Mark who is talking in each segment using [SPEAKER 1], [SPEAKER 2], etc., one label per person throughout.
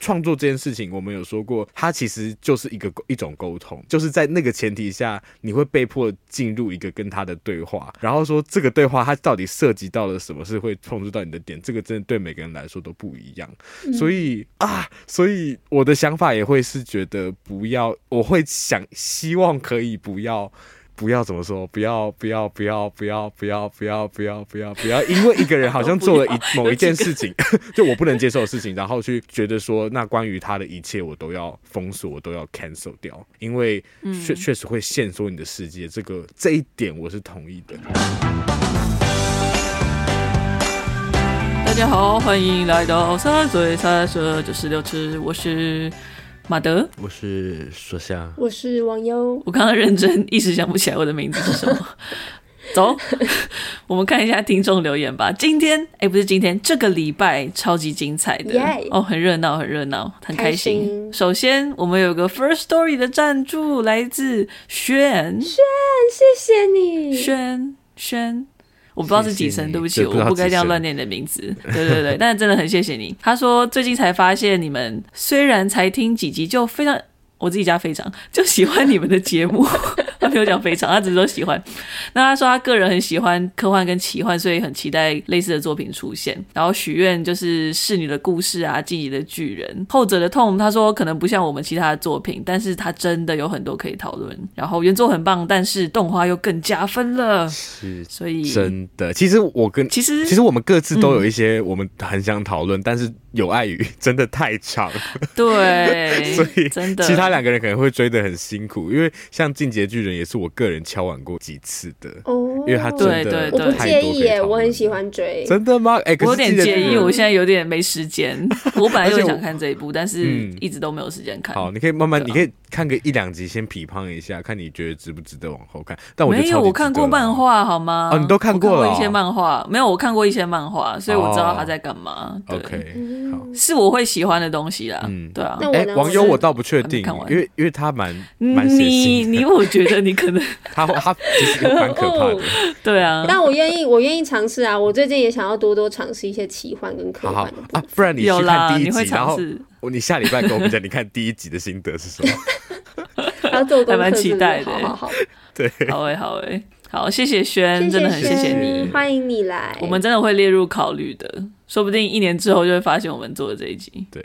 [SPEAKER 1] 创作这件事情，我们有说过，它其实就是一个一种沟通，就是在那个前提下，你会被迫进入一个跟他的对话，然后说这个对话它到底涉及到了什么，是会碰触到你的点，这个真的对每个人来说都不一样。嗯、所以啊，所以我的想法也会是觉得不要，我会想希望可以不要。不要怎么说？不要不要不要不要不要不要不要不要不要，因为一个人好像做了一 某一件事情，就我不能接受的事情，然后去觉得说，那关于他的一切我都要封锁，我都要 cancel 掉，因为确确实会限缩你的世界。这个这一点我是同意的。
[SPEAKER 2] 大家好，欢迎来到三嘴三舌九十六尺，我是。马德，
[SPEAKER 1] 我是说夏，
[SPEAKER 3] 我是王优。
[SPEAKER 2] 我刚刚认真，一时想不起来我的名字是什么。走，我们看一下听众留言吧。今天，哎、欸，不是今天，这个礼拜超级精彩的哦，很热闹，很热闹，很开心。
[SPEAKER 3] 开心
[SPEAKER 2] 首先，我们有个 First Story 的赞助，来自轩
[SPEAKER 3] 轩，谢谢你，
[SPEAKER 2] 轩轩。我不知道是几声，对不起，我不该这样乱念你的名字。对对对，但是真的很谢谢你。他说最近才发现你们虽然才听几集就非常。我自己家非常就喜欢你们的节目，他没有讲非常，他只是说喜欢。那他说他个人很喜欢科幻跟奇幻，所以很期待类似的作品出现。然后许愿就是侍女的故事啊，进击的巨人，后者的痛，他说可能不像我们其他的作品，但是他真的有很多可以讨论。然后原作很棒，但是动画又更加分了。
[SPEAKER 1] 是，
[SPEAKER 2] 所以
[SPEAKER 1] 真的，其实我跟
[SPEAKER 2] 其实
[SPEAKER 1] 其实我们各自都有一些我们很想讨论，嗯、但是。有碍于真的太长，
[SPEAKER 2] 对，
[SPEAKER 1] 所以
[SPEAKER 2] 真的
[SPEAKER 1] 其他两个人可能会追的很辛苦，因为像《进击的巨人》也是我个人敲完过几次的哦，因为他真的
[SPEAKER 2] 对对对，
[SPEAKER 3] 我不介意耶，我很喜欢追，
[SPEAKER 1] 真的吗？哎、欸，
[SPEAKER 2] 我有点介意，我现在有点没时间，我本来就想看这一部，但是一直都没有时间看。
[SPEAKER 1] 好，你可以慢慢，你可以看个一两集，先批判一下，看你觉得值不值得往后看。但我觉得
[SPEAKER 2] 没有，我看过漫画好吗？
[SPEAKER 1] 哦，你都看过了，
[SPEAKER 2] 一些漫画没有？我看过一些漫画，所以我知道他在干嘛。
[SPEAKER 1] 哦、OK 好。
[SPEAKER 2] 是我会喜欢的东西啦，嗯，对啊。
[SPEAKER 1] 哎，网友我倒不确定，因为因为他蛮蛮
[SPEAKER 2] 你你我觉得你可能
[SPEAKER 1] 他他其实蛮可怕的，
[SPEAKER 2] 对啊。
[SPEAKER 3] 但我愿意我愿意尝试啊，我最近也想要多多尝试一些奇幻跟科幻。的
[SPEAKER 1] 啊，不然你去看第一
[SPEAKER 2] 集，
[SPEAKER 1] 然后你下礼拜跟我们讲，你看第一集的心得是什么？
[SPEAKER 3] 还
[SPEAKER 2] 蛮期待的，
[SPEAKER 3] 好好好，
[SPEAKER 1] 对，
[SPEAKER 2] 好诶好诶好，谢谢轩，真的很谢谢你，
[SPEAKER 3] 欢迎你来，
[SPEAKER 2] 我们真的会列入考虑的。说不定一年之后就会发现我们做的这一集。
[SPEAKER 1] 对，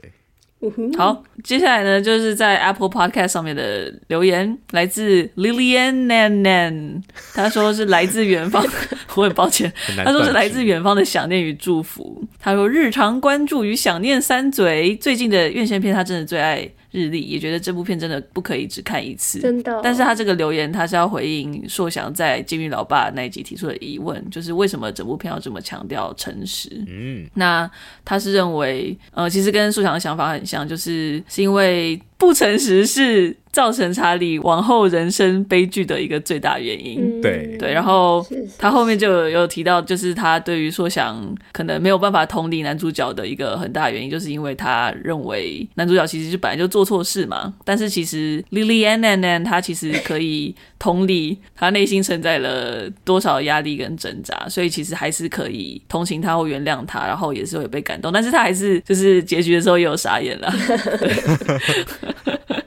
[SPEAKER 2] 好，接下来呢，就是在 Apple Podcast 上面的留言，来自 Lilian Nan Nan，他说是来自远方，我很抱歉，他说是来自远方的想念与祝福。他说日常关注与想念三嘴，最近的院线片他真的最爱。日历也觉得这部片真的不可以只看一次，
[SPEAKER 3] 真的。
[SPEAKER 2] 但是他这个留言，他是要回应硕翔在《监狱老爸》那一集提出的疑问，就是为什么整部片要这么强调诚实？嗯，那他是认为，呃，其实跟硕翔的想法很像，就是是因为不诚实是。造成查理往后人生悲剧的一个最大原因，
[SPEAKER 1] 对。
[SPEAKER 2] 对，然后他后面就有有提到，就是他对于说想可能没有办法同理男主角的一个很大原因，就是因为他认为男主角其实就本来就做错事嘛，但是其实 Lilian Nan Nan 他其实可以同理他内心承载了多少压力跟挣扎，所以其实还是可以同情他或原谅他，然后也是会被感动，但是他还是就是结局的时候也有傻眼了。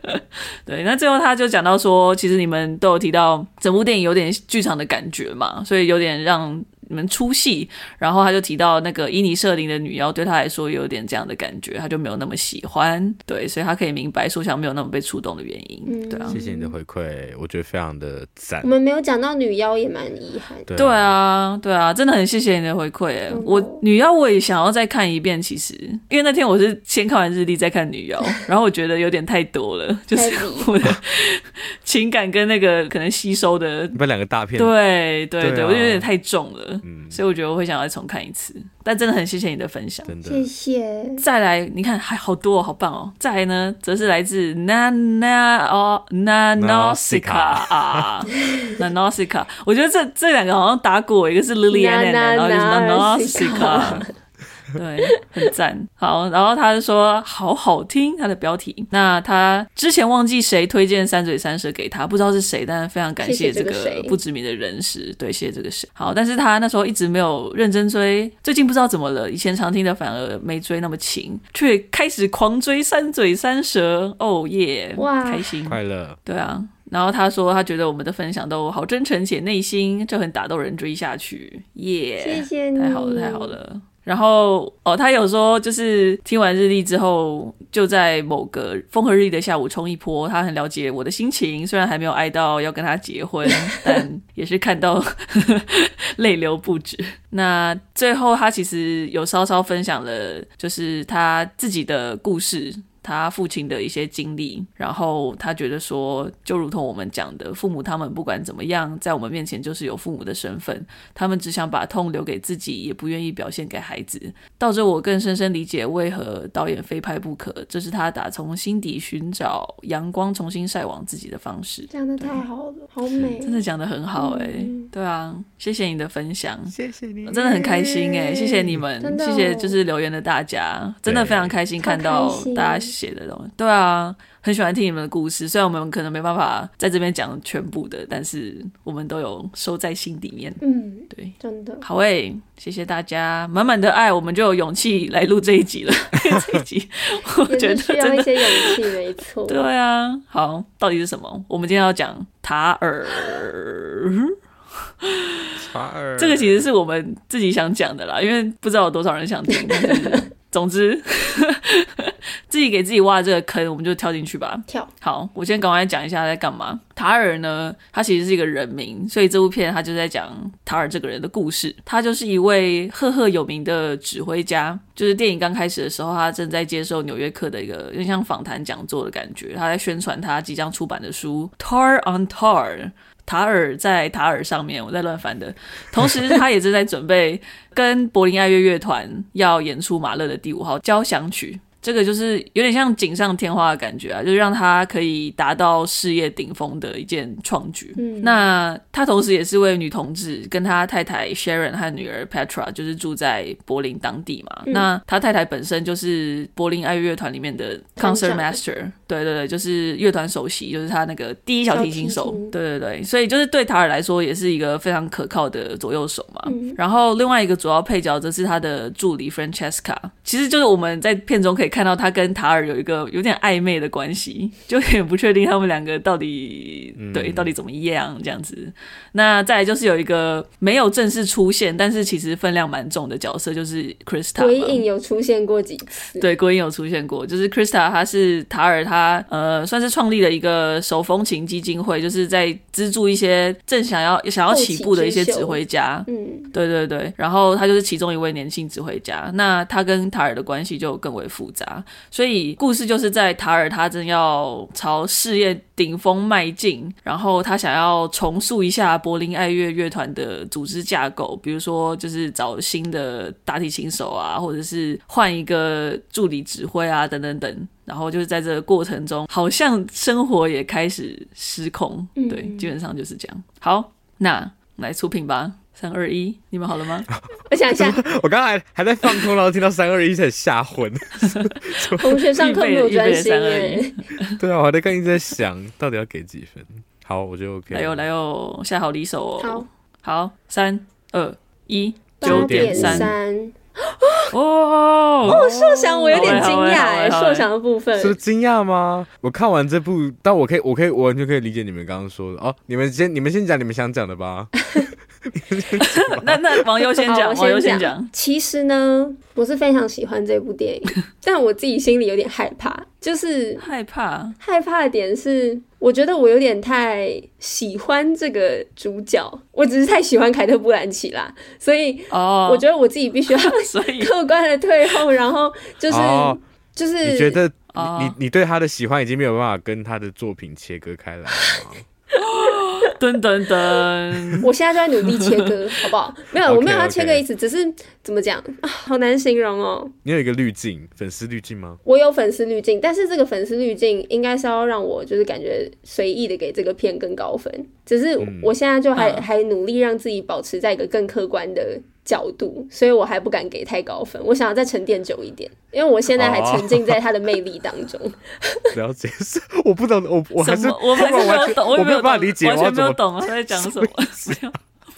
[SPEAKER 2] 对，那最后他就讲到说，其实你们都有提到整部电影有点剧场的感觉嘛，所以有点让你们出戏，然后他就提到那个伊尼舍林的女妖对他来说有点这样的感觉，他就没有那么喜欢，对，所以他可以明白说想没有那么被触动的原因，嗯、对啊。
[SPEAKER 1] 谢谢你的回馈，我觉得非常的赞。
[SPEAKER 3] 我们没有讲到女妖也蛮遗憾，
[SPEAKER 2] 对啊，对啊，真的很谢谢你的回馈，哎，我女妖我也想要再看一遍，其实因为那天我是先看完日历再看女妖，然后我觉得有点太多了，就是我的情感跟那个可能吸收的，
[SPEAKER 1] 不两个大片，
[SPEAKER 2] 对对对，我觉得有点太重了，嗯，所以我觉得我会想要再重看一次。但真的很谢谢你的分享，
[SPEAKER 1] 真的
[SPEAKER 3] 谢谢。
[SPEAKER 2] 再来，你看还好多哦，好棒哦。再来呢，则是来自 Nana 哦 Nanosica 啊 Nanosica，我觉得这这两个好像打过，一个是 Liliana，然后就是 Nanosika。对，很赞。好，然后他就说好好听，他的标题。那他之前忘记谁推荐三嘴三舌给他，不知道是谁，但是非常感谢这个不知名的人士。谢谢对，谢谢这个谁。好，但是他那时候一直没有认真追，最近不知道怎么了，以前常听的反而没追那么勤，却开始狂追三嘴三舌。哦耶，哇，开心
[SPEAKER 1] 快乐。
[SPEAKER 2] 对啊，然后他说他觉得我们的分享都好真诚且内心，就很打动人，追下去。耶，
[SPEAKER 3] 谢谢你，
[SPEAKER 2] 太好了，太好了。然后哦，他有说，就是听完日历之后，就在某个风和日丽的下午冲一波。他很了解我的心情，虽然还没有爱到要跟他结婚，但也是看到 泪流不止。那最后，他其实有稍稍分享了，就是他自己的故事。他父亲的一些经历，然后他觉得说，就如同我们讲的，父母他们不管怎么样，在我们面前就是有父母的身份，他们只想把痛留给自己，也不愿意表现给孩子。到这，我更深深理解为何导演非拍不可，这是他打从心底寻找阳光，重新晒网自己的方式。
[SPEAKER 3] 讲的太好了，好美，
[SPEAKER 2] 真的讲的很好哎、欸，嗯、对啊，谢谢你的分享，
[SPEAKER 1] 谢谢你，
[SPEAKER 2] 真的很开心哎、欸，谢谢你们，哦、谢谢就是留言的大家，真的非常开心看到大家。写的东西，对啊，很喜欢听你们的故事。虽然我们可能没办法在这边讲全部的，但是我们都有收在心里面。
[SPEAKER 3] 嗯，
[SPEAKER 2] 对，
[SPEAKER 3] 真的
[SPEAKER 2] 好诶、欸，谢谢大家满满的爱，我们就有勇气来录这一集了。这一集我觉得真的
[SPEAKER 3] 一些勇气，没错。
[SPEAKER 2] 对啊，好，到底是什么？我们今天要讲塔尔。
[SPEAKER 1] 塔尔，
[SPEAKER 2] 这个其实是我们自己想讲的啦，因为不知道有多少人想听。总之，自己给自己挖这个坑，我们就跳进去吧。
[SPEAKER 3] 跳。
[SPEAKER 2] 好，我先赶快讲一下他在干嘛。塔尔呢，他其实是一个人名，所以这部片他就在讲塔尔这个人的故事。他就是一位赫赫有名的指挥家。就是电影刚开始的时候，他正在接受纽约客的一个有点像访谈讲座的感觉。他在宣传他即将出版的书《Tar on Tar》。塔尔在塔尔上面，我在乱翻的。同时，他也正在准备跟柏林爱乐乐团要演出马勒的第五号交响曲。这个就是有点像锦上添花的感觉啊，就是让他可以达到事业顶峰的一件创举。嗯，那他同时也是位女同志，跟他太太 Sharon 和女儿 Petra 就是住在柏林当地嘛。嗯、那他太太本身就是柏林爱乐乐团里面的 Concert Master，对对对，就是乐团首席，就是他那个第一小提琴手。对对对，所以就是对塔尔来说也是一个非常可靠的左右手嘛。嗯、然后另外一个主要配角则是他的助理 Francesca，其实就是我们在片中可以看。看到他跟塔尔有一个有点暧昧的关系，就也不确定他们两个到底、嗯、对到底怎么样这样子。那再来就是有一个没有正式出现，但是其实分量蛮重的角色，就是 Krista。
[SPEAKER 3] 鬼影有出现过几次？
[SPEAKER 2] 对，鬼影有出现过，就是 Krista，他是塔尔他呃算是创立了一个手风琴基金会，就是在资助一些正想要想要起步的一些指挥家。嗯，对对对，然后他就是其中一位年轻指挥家。那他跟塔尔的关系就更为复杂。所以故事就是在塔尔他正要朝事业顶峰迈进，然后他想要重塑一下柏林爱乐乐团的组织架构，比如说就是找新的大提琴手啊，或者是换一个助理指挥啊，等等等。然后就是在这个过程中，好像生活也开始失控。对，嗯、基本上就是这样。好，那来出品吧。三二一，你们好了吗？
[SPEAKER 3] 我想一下，
[SPEAKER 1] 我刚才还在放空，然后听到三二一，才吓昏。
[SPEAKER 3] 同学上课没有专心耶。
[SPEAKER 1] 对啊，我还在刚一直在想到底要给几分。好，我就 OK。
[SPEAKER 2] 来哟来哟，下好离手哦。好，好，三二一，
[SPEAKER 3] 九点三。
[SPEAKER 2] 哦
[SPEAKER 3] 哦，硕想我有点惊讶哎，硕想的部分
[SPEAKER 1] 是惊讶吗？我看完这部，但我可以，我可以，我完全可以理解你们刚刚说的哦。你们先，你们先讲你们想讲的吧。
[SPEAKER 2] 那那王优先讲，王优先讲。
[SPEAKER 3] 其实呢，我是非常喜欢这部电影，但我自己心里有点害怕，就是
[SPEAKER 2] 害怕。
[SPEAKER 3] 害怕的点是，我觉得我有点太喜欢这个主角，我只是太喜欢凯特·布兰奇啦，所以哦，我觉得我自己必须要 客观的退后，然后就是、哦、就是
[SPEAKER 1] 你觉得你你你对他的喜欢已经没有办法跟他的作品切割开来了吗？
[SPEAKER 2] 噔噔噔！
[SPEAKER 3] 我现在就在努力切割，好不好？没有，okay, 我没有要切割意思，okay. 只是怎么讲啊，好难形容哦。
[SPEAKER 1] 你有一个滤镜，粉丝滤镜吗？
[SPEAKER 3] 我有粉丝滤镜，但是这个粉丝滤镜应该是要让我就是感觉随意的给这个片更高分，只是我现在就还、嗯、还努力让自己保持在一个更客观的角度，所以我还不敢给太高分。我想要再沉淀久一点，因为我现在还沉浸在他的魅力当中。
[SPEAKER 1] 哦、了解是，我不懂，我我还是
[SPEAKER 2] 我还是没有懂，我没有办法理解，
[SPEAKER 1] 完
[SPEAKER 2] 全没有懂他在讲什么。什么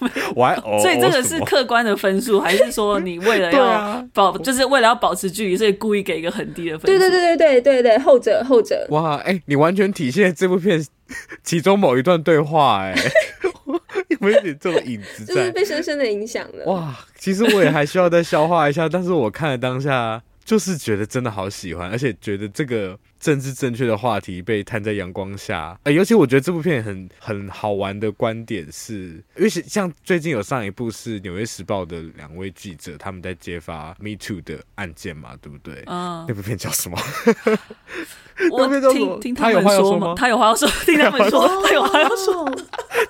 [SPEAKER 1] 我还、哦、
[SPEAKER 2] 所以这个是客观的分数，还是说你为了 要保，就是为了要保持距离，所以故意给一个很低的分数？
[SPEAKER 3] 对对对对对对对，后者后者。
[SPEAKER 1] 哇，哎、欸，你完全体现这部片其中某一段对话、欸，哎。有没点这种影子在？
[SPEAKER 3] 就是被深深的影响了。
[SPEAKER 1] 哇，其实我也还需要再消化一下，但是我看了当下，就是觉得真的好喜欢，而且觉得这个政治正确的话题被摊在阳光下。哎、欸，尤其我觉得这部片很很好玩的观点是，因为像最近有上一部是《纽约时报》的两位记者他们在揭发 Me Too 的案件嘛，对不对？嗯。那部片叫什么？
[SPEAKER 2] 我听听 他有话要说吗？他有话要说，听他们说，他有话要说，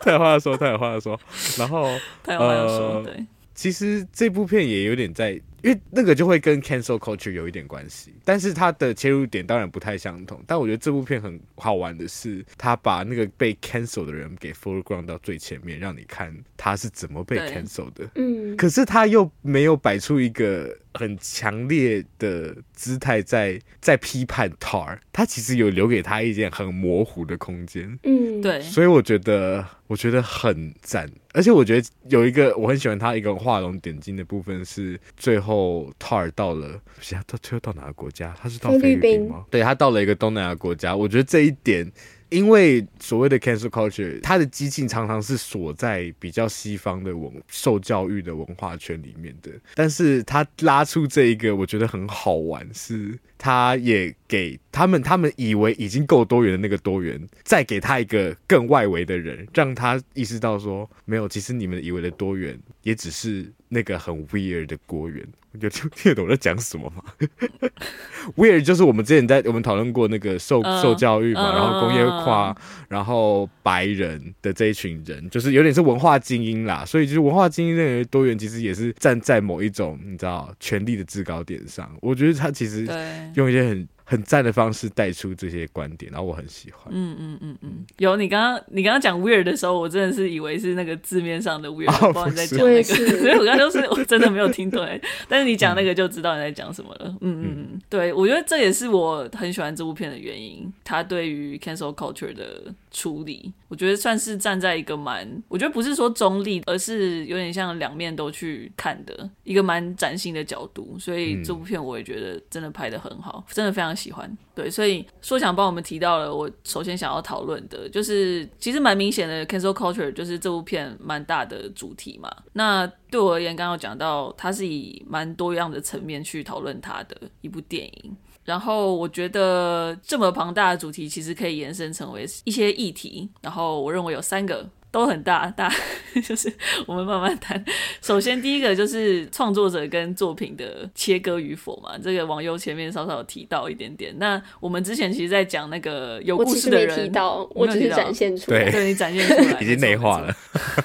[SPEAKER 1] 他有话要说，他有话要说。然后
[SPEAKER 2] 他有话要说，对。
[SPEAKER 1] 其实这部片也有点在。因为那个就会跟 cancel culture 有一点关系，但是它的切入点当然不太相同。但我觉得这部片很好玩的是，他把那个被 cancel 的人给 foreground 到最前面，让你看他是怎么被 cancel 的。嗯，可是他又没有摆出一个很强烈的姿态在在批判 Tar，他其实有留给他一件很模糊的空间。
[SPEAKER 2] 嗯，对。
[SPEAKER 1] 所以我觉得我觉得很赞，而且我觉得有一个我很喜欢他一个画龙点睛的部分是最后。后塔尔到了，他最后到哪个国家？他是到菲律宾吗？对，他到了一个东南亚国家。我觉得这一点，因为所谓的 cancel culture，它的激进常常是锁在比较西方的文受教育的文化圈里面的。但是他拉出这一个，我觉得很好玩，是他也给他们，他们以为已经够多元的那个多元，再给他一个更外围的人，让他意识到说，没有，其实你们以为的多元，也只是那个很 weird 的多元。有听听得懂我在讲什么吗？Weird 就是我们之前在我们讨论过那个受、uh, 受教育嘛，uh, 然后工业化，uh, 然后白人的这一群人，就是有点是文化精英啦。所以就是文化精英认为多元，其实也是站在某一种你知道权力的制高点上。我觉得他其实用一些很。很赞的方式带出这些观点，然后我很喜欢。
[SPEAKER 2] 嗯嗯嗯嗯，有你刚刚你刚刚讲 weird 的时候，我真的是以为是那个字面上的 weird，我 不知道你在讲那个，所以我刚刚就是我真的没有听懂。但是你讲那个就知道你在讲什么了。嗯嗯嗯，对，我觉得这也是我很喜欢这部片的原因，它对于 cancel culture 的处理，我觉得算是站在一个蛮，我觉得不是说中立，而是有点像两面都去看的一个蛮崭新的角度。所以这部片我也觉得真的拍的很好，真的非常。喜欢对，所以说想帮我们提到了。我首先想要讨论的就是，其实蛮明显的，cancel culture 就是这部片蛮大的主题嘛。那对我而言，刚刚讲到，它是以蛮多样的层面去讨论它的一部电影。然后我觉得这么庞大的主题，其实可以延伸成为一些议题。然后我认为有三个。都很大大，就是我们慢慢谈。首先，第一个就是创作者跟作品的切割与否嘛，这个网友前面稍稍有提到一点点。那我们之前其实，在讲那个有故事的人，
[SPEAKER 3] 我提到，我只是展现出来，
[SPEAKER 1] 对，
[SPEAKER 2] 对你展现出来，
[SPEAKER 1] 已经内化了。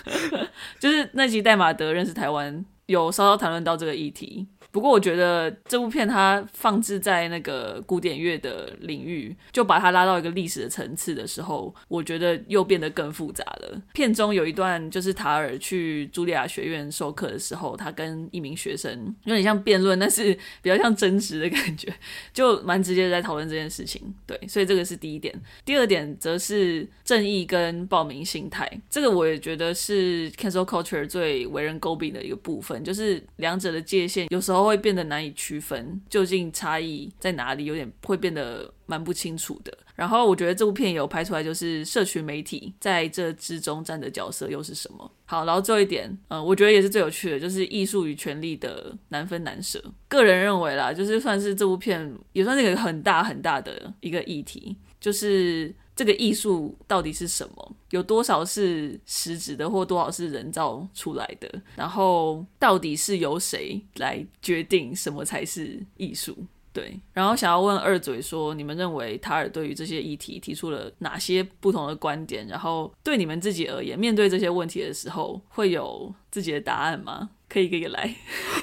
[SPEAKER 2] 就是那集戴马德认识台湾，有稍稍谈论到这个议题。不过我觉得这部片它放置在那个古典乐的领域，就把它拉到一个历史的层次的时候，我觉得又变得更复杂了。片中有一段就是塔尔去茱莉亚学院授课的时候，他跟一名学生有点像辩论，但是比较像争执的感觉，就蛮直接的在讨论这件事情。对，所以这个是第一点。第二点则是正义跟暴民心态，这个我也觉得是 cancel culture 最为人诟病的一个部分，就是两者的界限有时候会变得难以区分，究竟差异在哪里？有点会变得蛮不清楚的。然后我觉得这部片有拍出来，就是社群媒体在这之中占的角色又是什么？好，然后最后一点，嗯，我觉得也是最有趣的，就是艺术与权力的难分难舍。个人认为啦，就是算是这部片也算是一个很大很大的一个议题，就是这个艺术到底是什么？有多少是实质的，或多少是人造出来的？然后到底是由谁来决定什么才是艺术？对，然后想要问二嘴说，你们认为塔尔对于这些议题提出了哪些不同的观点？然后对你们自己而言，面对这些问题的时候，会有自己的答案吗？可以，可以来。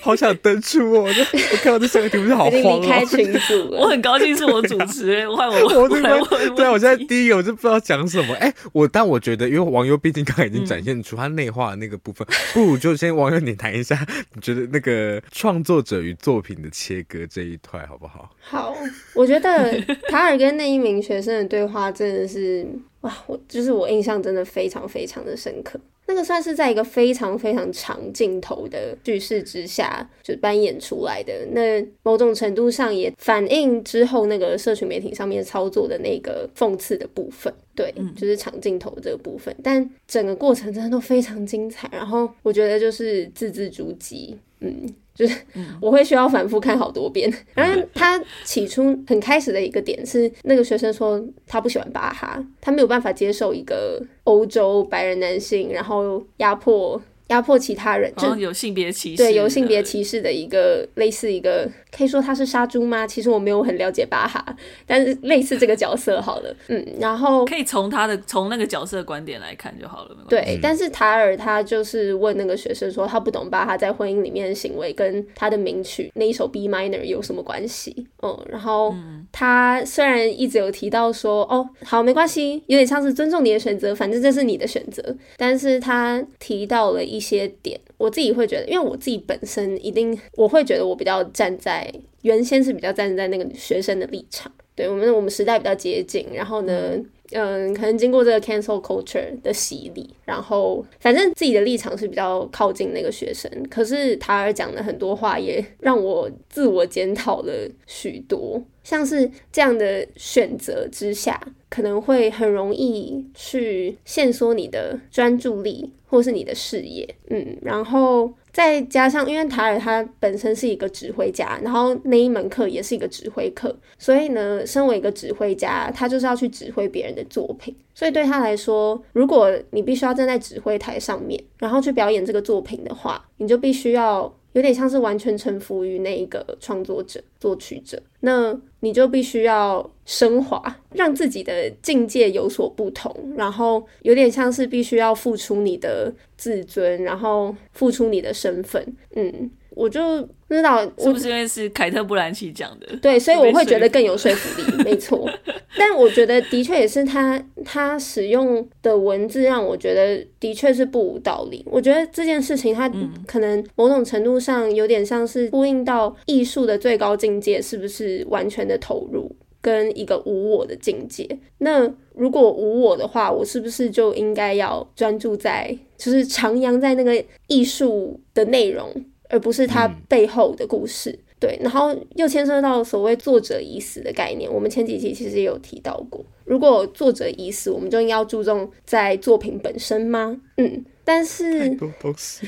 [SPEAKER 1] 好想登出哦！我我看到这三个题目就好慌哦。
[SPEAKER 3] 离开群组，
[SPEAKER 2] 我很高兴是我主持，我 换我我来问。
[SPEAKER 1] 对啊，我现在第一个我就不知道讲什么。哎，我但我觉得，因为网友毕竟刚才已经展现出他内化的那个部分，嗯、不如就先网友你谈一下，你觉得那个创作者与作品的切割这一块好不好？
[SPEAKER 3] 好，我觉得塔尔跟那一名学生的对话真的是哇，我就是我印象真的非常非常的深刻。那个算是在一个非常非常长镜头的叙事之下就扮演出来的，那某种程度上也反映之后那个社群媒体上面操作的那个讽刺的部分，对，就是长镜头这个部分，但整个过程真的都非常精彩，然后我觉得就是字字珠玑，嗯。就是我会需要反复看好多遍。然后他起初很开始的一个点是，那个学生说他不喜欢巴哈，他没有办法接受一个欧洲白人男性，然后压迫。压迫其他人，就
[SPEAKER 2] 有性别歧视，
[SPEAKER 3] 对，有性别歧视的一个类似一个，可以说他是杀猪吗？其实我没有很了解巴哈，但是类似这个角色好了，嗯，然后
[SPEAKER 2] 可以从他的从那个角色的观点来看就好了，
[SPEAKER 3] 对。但是塔尔他就是问那个学生说，他不懂巴哈在婚姻里面的行为跟他的名曲那一首 B minor 有什么关系？嗯，然后他虽然一直有提到说，哦，好，没关系，有点像是尊重你的选择，反正这是你的选择，但是他提到了一。一些点，我自己会觉得，因为我自己本身一定我会觉得我比较站在原先是比较站在那个学生的立场，对我们我们时代比较接近，然后呢，嗯，可能经过这个 cancel culture 的洗礼，然后反正自己的立场是比较靠近那个学生，可是塔尔讲的很多话也让我自我检讨了许多，像是这样的选择之下，可能会很容易去限缩你的专注力。或是你的事业，嗯，然后再加上，因为塔尔他本身是一个指挥家，然后那一门课也是一个指挥课，所以呢，身为一个指挥家，他就是要去指挥别人的作品，所以对他来说，如果你必须要站在指挥台上面，然后去表演这个作品的话，你就必须要。有点像是完全臣服于那一个创作者、作曲者，那你就必须要升华，让自己的境界有所不同，然后有点像是必须要付出你的自尊，然后付出你的身份，嗯。我就不知道
[SPEAKER 2] 是不是因为是凯特·布兰奇讲的，
[SPEAKER 3] 对，所以我会觉得更有说服力，没错。但我觉得的确也是他他使用的文字让我觉得的确是不无道理。我觉得这件事情它可能某种程度上有点像是呼应到艺术的最高境界是不是完全的投入跟一个无我的境界。那如果无我的话，我是不是就应该要专注在就是徜徉在那个艺术的内容？而不是它背后的故事，嗯、对，然后又牵涉到所谓作者已死的概念。我们前几期其实也有提到过，如果作者已死，我们就应该要注重在作品本身吗？嗯，但是
[SPEAKER 1] 太多东西，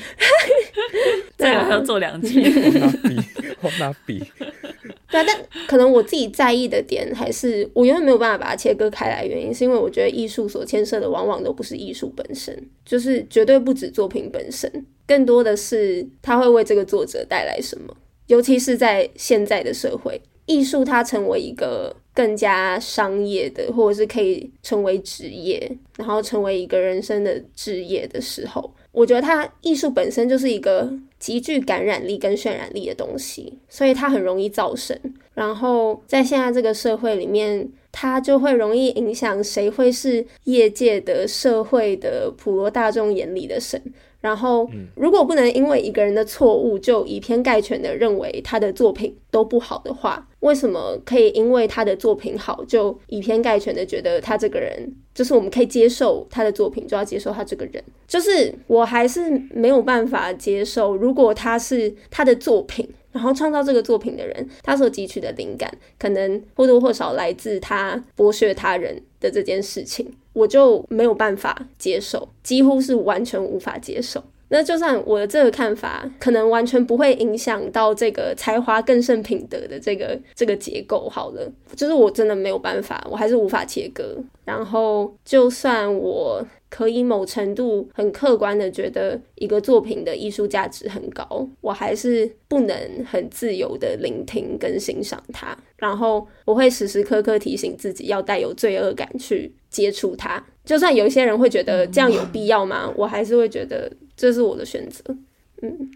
[SPEAKER 2] 这样要做两集。
[SPEAKER 1] 我拿笔，我拿笔。
[SPEAKER 3] 对啊，但可能我自己在意的点还是我永远没有办法把它切割开来，原因是因为我觉得艺术所牵涉的往往都不是艺术本身，就是绝对不止作品本身，更多的是它会为这个作者带来什么，尤其是在现在的社会，艺术它成为一个更加商业的，或者是可以成为职业，然后成为一个人生的职业的时候。我觉得它艺术本身就是一个极具感染力跟渲染力的东西，所以它很容易造神。然后在现在这个社会里面，它就会容易影响谁会是业界的、社会的、普罗大众眼里的神。然后，如果不能因为一个人的错误就以偏概全的认为他的作品都不好的话，为什么可以因为他的作品好就以偏概全的觉得他这个人就是我们可以接受他的作品就要接受他这个人？就是我还是没有办法接受，如果他是他的作品然后创造这个作品的人，他所汲取的灵感，可能或多或少来自他剥削他人的这件事情，我就没有办法接受，几乎是完全无法接受。那就算我的这个看法可能完全不会影响到这个才华更胜品德的这个这个结构，好了，就是我真的没有办法，我还是无法切割。然后，就算我可以某程度很客观的觉得一个作品的艺术价值很高，我还是不能很自由的聆听跟欣赏它。然后，我会时时刻刻提醒自己要带有罪恶感去接触它。就算有一些人会觉得这样有必要吗？我还是会觉得。这是我的选择，嗯，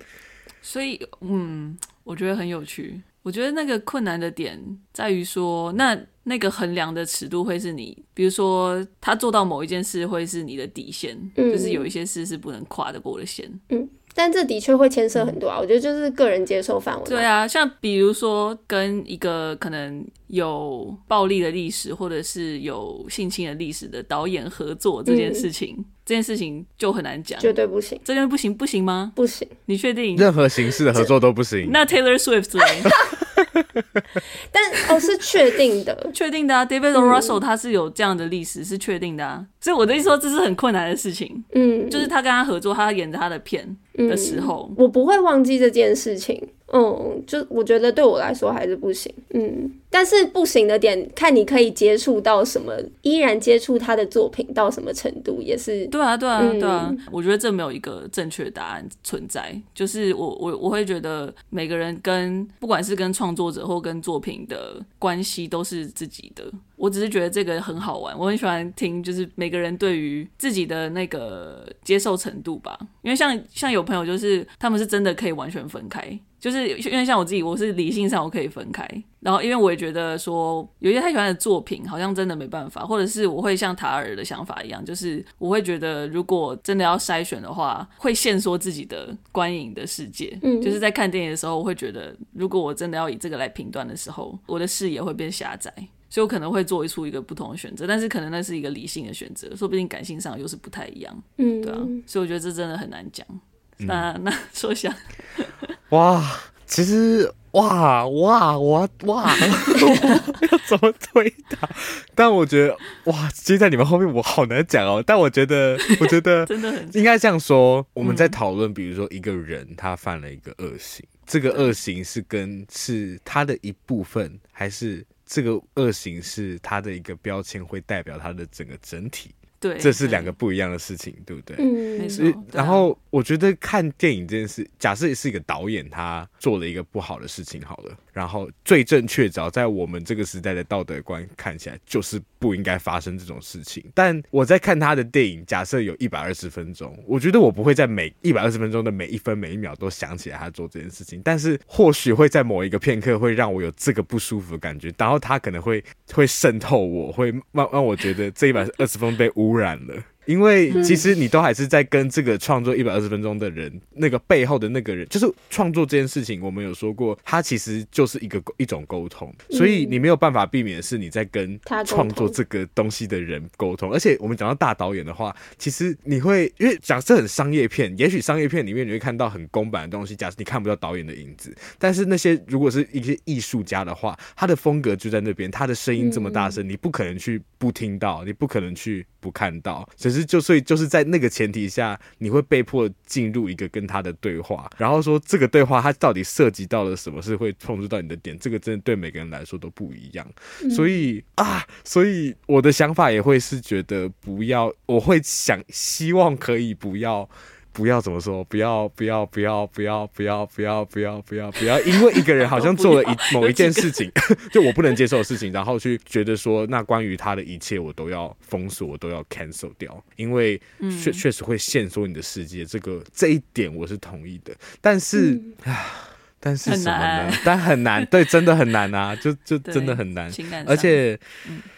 [SPEAKER 2] 所以，嗯，我觉得很有趣。我觉得那个困难的点在于说，那那个衡量的尺度会是你，比如说他做到某一件事会是你的底线，嗯，就是有一些事是不能跨得过的线，嗯。
[SPEAKER 3] 但这的确会牵涉很多啊，我觉得就是个人接受范围。
[SPEAKER 2] 对啊，像比如说跟一个可能有暴力的历史，或者是有性侵的历史的导演合作这件事情，嗯、这件事情就很难讲，
[SPEAKER 3] 绝对不行。
[SPEAKER 2] 这件不行，不行吗？
[SPEAKER 3] 不行，
[SPEAKER 2] 你确定？
[SPEAKER 1] 任何形式的合作都不行。
[SPEAKER 2] 那 Taylor Swift 呢？
[SPEAKER 3] 但哦，是确定的，
[SPEAKER 2] 确定的啊。David O. Russell 他是有这样的历史，是确定的啊。所以我的意思说，这是很困难的事情。嗯，就是他跟他合作，他演着他的片的时候，
[SPEAKER 3] 嗯，我不会忘记这件事情。嗯，就我觉得对我来说还是不行。嗯，但是不行的点，看你可以接触到什么，依然接触他的作品到什么程度，也是。
[SPEAKER 2] 对啊，对啊，对啊。我觉得这没有一个正确答案存在。就是我我我会觉得每个人跟不管是跟创作者或跟作品的关系都是自己的。我只是觉得这个很好玩，我很喜欢听，就是每个人对于自己的那个接受程度吧。因为像像有朋友就是他们是真的可以完全分开。就是因为像我自己，我是理性上我可以分开，然后因为我也觉得说有些太喜欢的作品，好像真的没办法，或者是我会像塔尔的想法一样，就是我会觉得如果真的要筛选的话，会限缩自己的观影的世界。嗯，就是在看电影的时候，我会觉得如果我真的要以这个来评断的时候，我的视野会变狭窄，所以我可能会做出一个不同的选择，但是可能那是一个理性的选择，说不定感性上又是不太一样。嗯，对啊，所以我觉得这真的很难讲。那那说想。
[SPEAKER 1] 哇，其实哇哇哇哇，要怎么推答？但我觉得哇，其实，在你们后面我好难讲哦。但我觉得，我觉得 真的很应该这样说。我们在讨论，比如说一个人他犯了一个恶行，这个恶行是跟是他的一部分，还是这个恶行是他的一个标签，会代表他的整个整体？
[SPEAKER 2] 对，
[SPEAKER 1] 这是两个不一样的事情，对，对不对？
[SPEAKER 2] 嗯，没错。
[SPEAKER 1] 然后我觉得看电影这件事，假设是一个导演他做了一个不好的事情，好了，然后最正确，只要在我们这个时代的道德观看起来，就是不应该发生这种事情。但我在看他的电影，假设有一百二十分钟，我觉得我不会在每一百二十分钟的每一分每一秒都想起来他做这件事情，但是或许会在某一个片刻会让我有这个不舒服的感觉，然后他可能会会渗透我，会让让我觉得这一百二十分钟被污染了。因为其实你都还是在跟这个创作一百二十分钟的人，那个背后的那个人，就是创作这件事情，我们有说过，它其实就是一个一种沟通，所以你没有办法避免的是你在跟创作这个东西的人沟通。而且我们讲到大导演的话，其实你会因为假设很商业片，也许商业片里面你会看到很公版的东西，假设你看不到导演的影子，但是那些如果是一些艺术家的话，他的风格就在那边，他的声音这么大声，你不可能去不听到，你不可能去不看到，只是。就所以就是在那个前提下，你会被迫进入一个跟他的对话，然后说这个对话它到底涉及到了什么，是会碰触到你的点，这个真的对每个人来说都不一样。所以啊，所以我的想法也会是觉得不要，我会想希望可以不要。不要怎么说？不要不要不要不要不要不要不要不要不要，因为一个人好像做了一 某一件事情，就我不能接受的事情，然后去觉得说，那关于他的一切我都要封锁，我都要 cancel 掉，因为确确实会限缩你的世界。这个这一点我是同意的，但是啊，但是什么呢？但很难，对，真的很难啊，就就真的很难，而且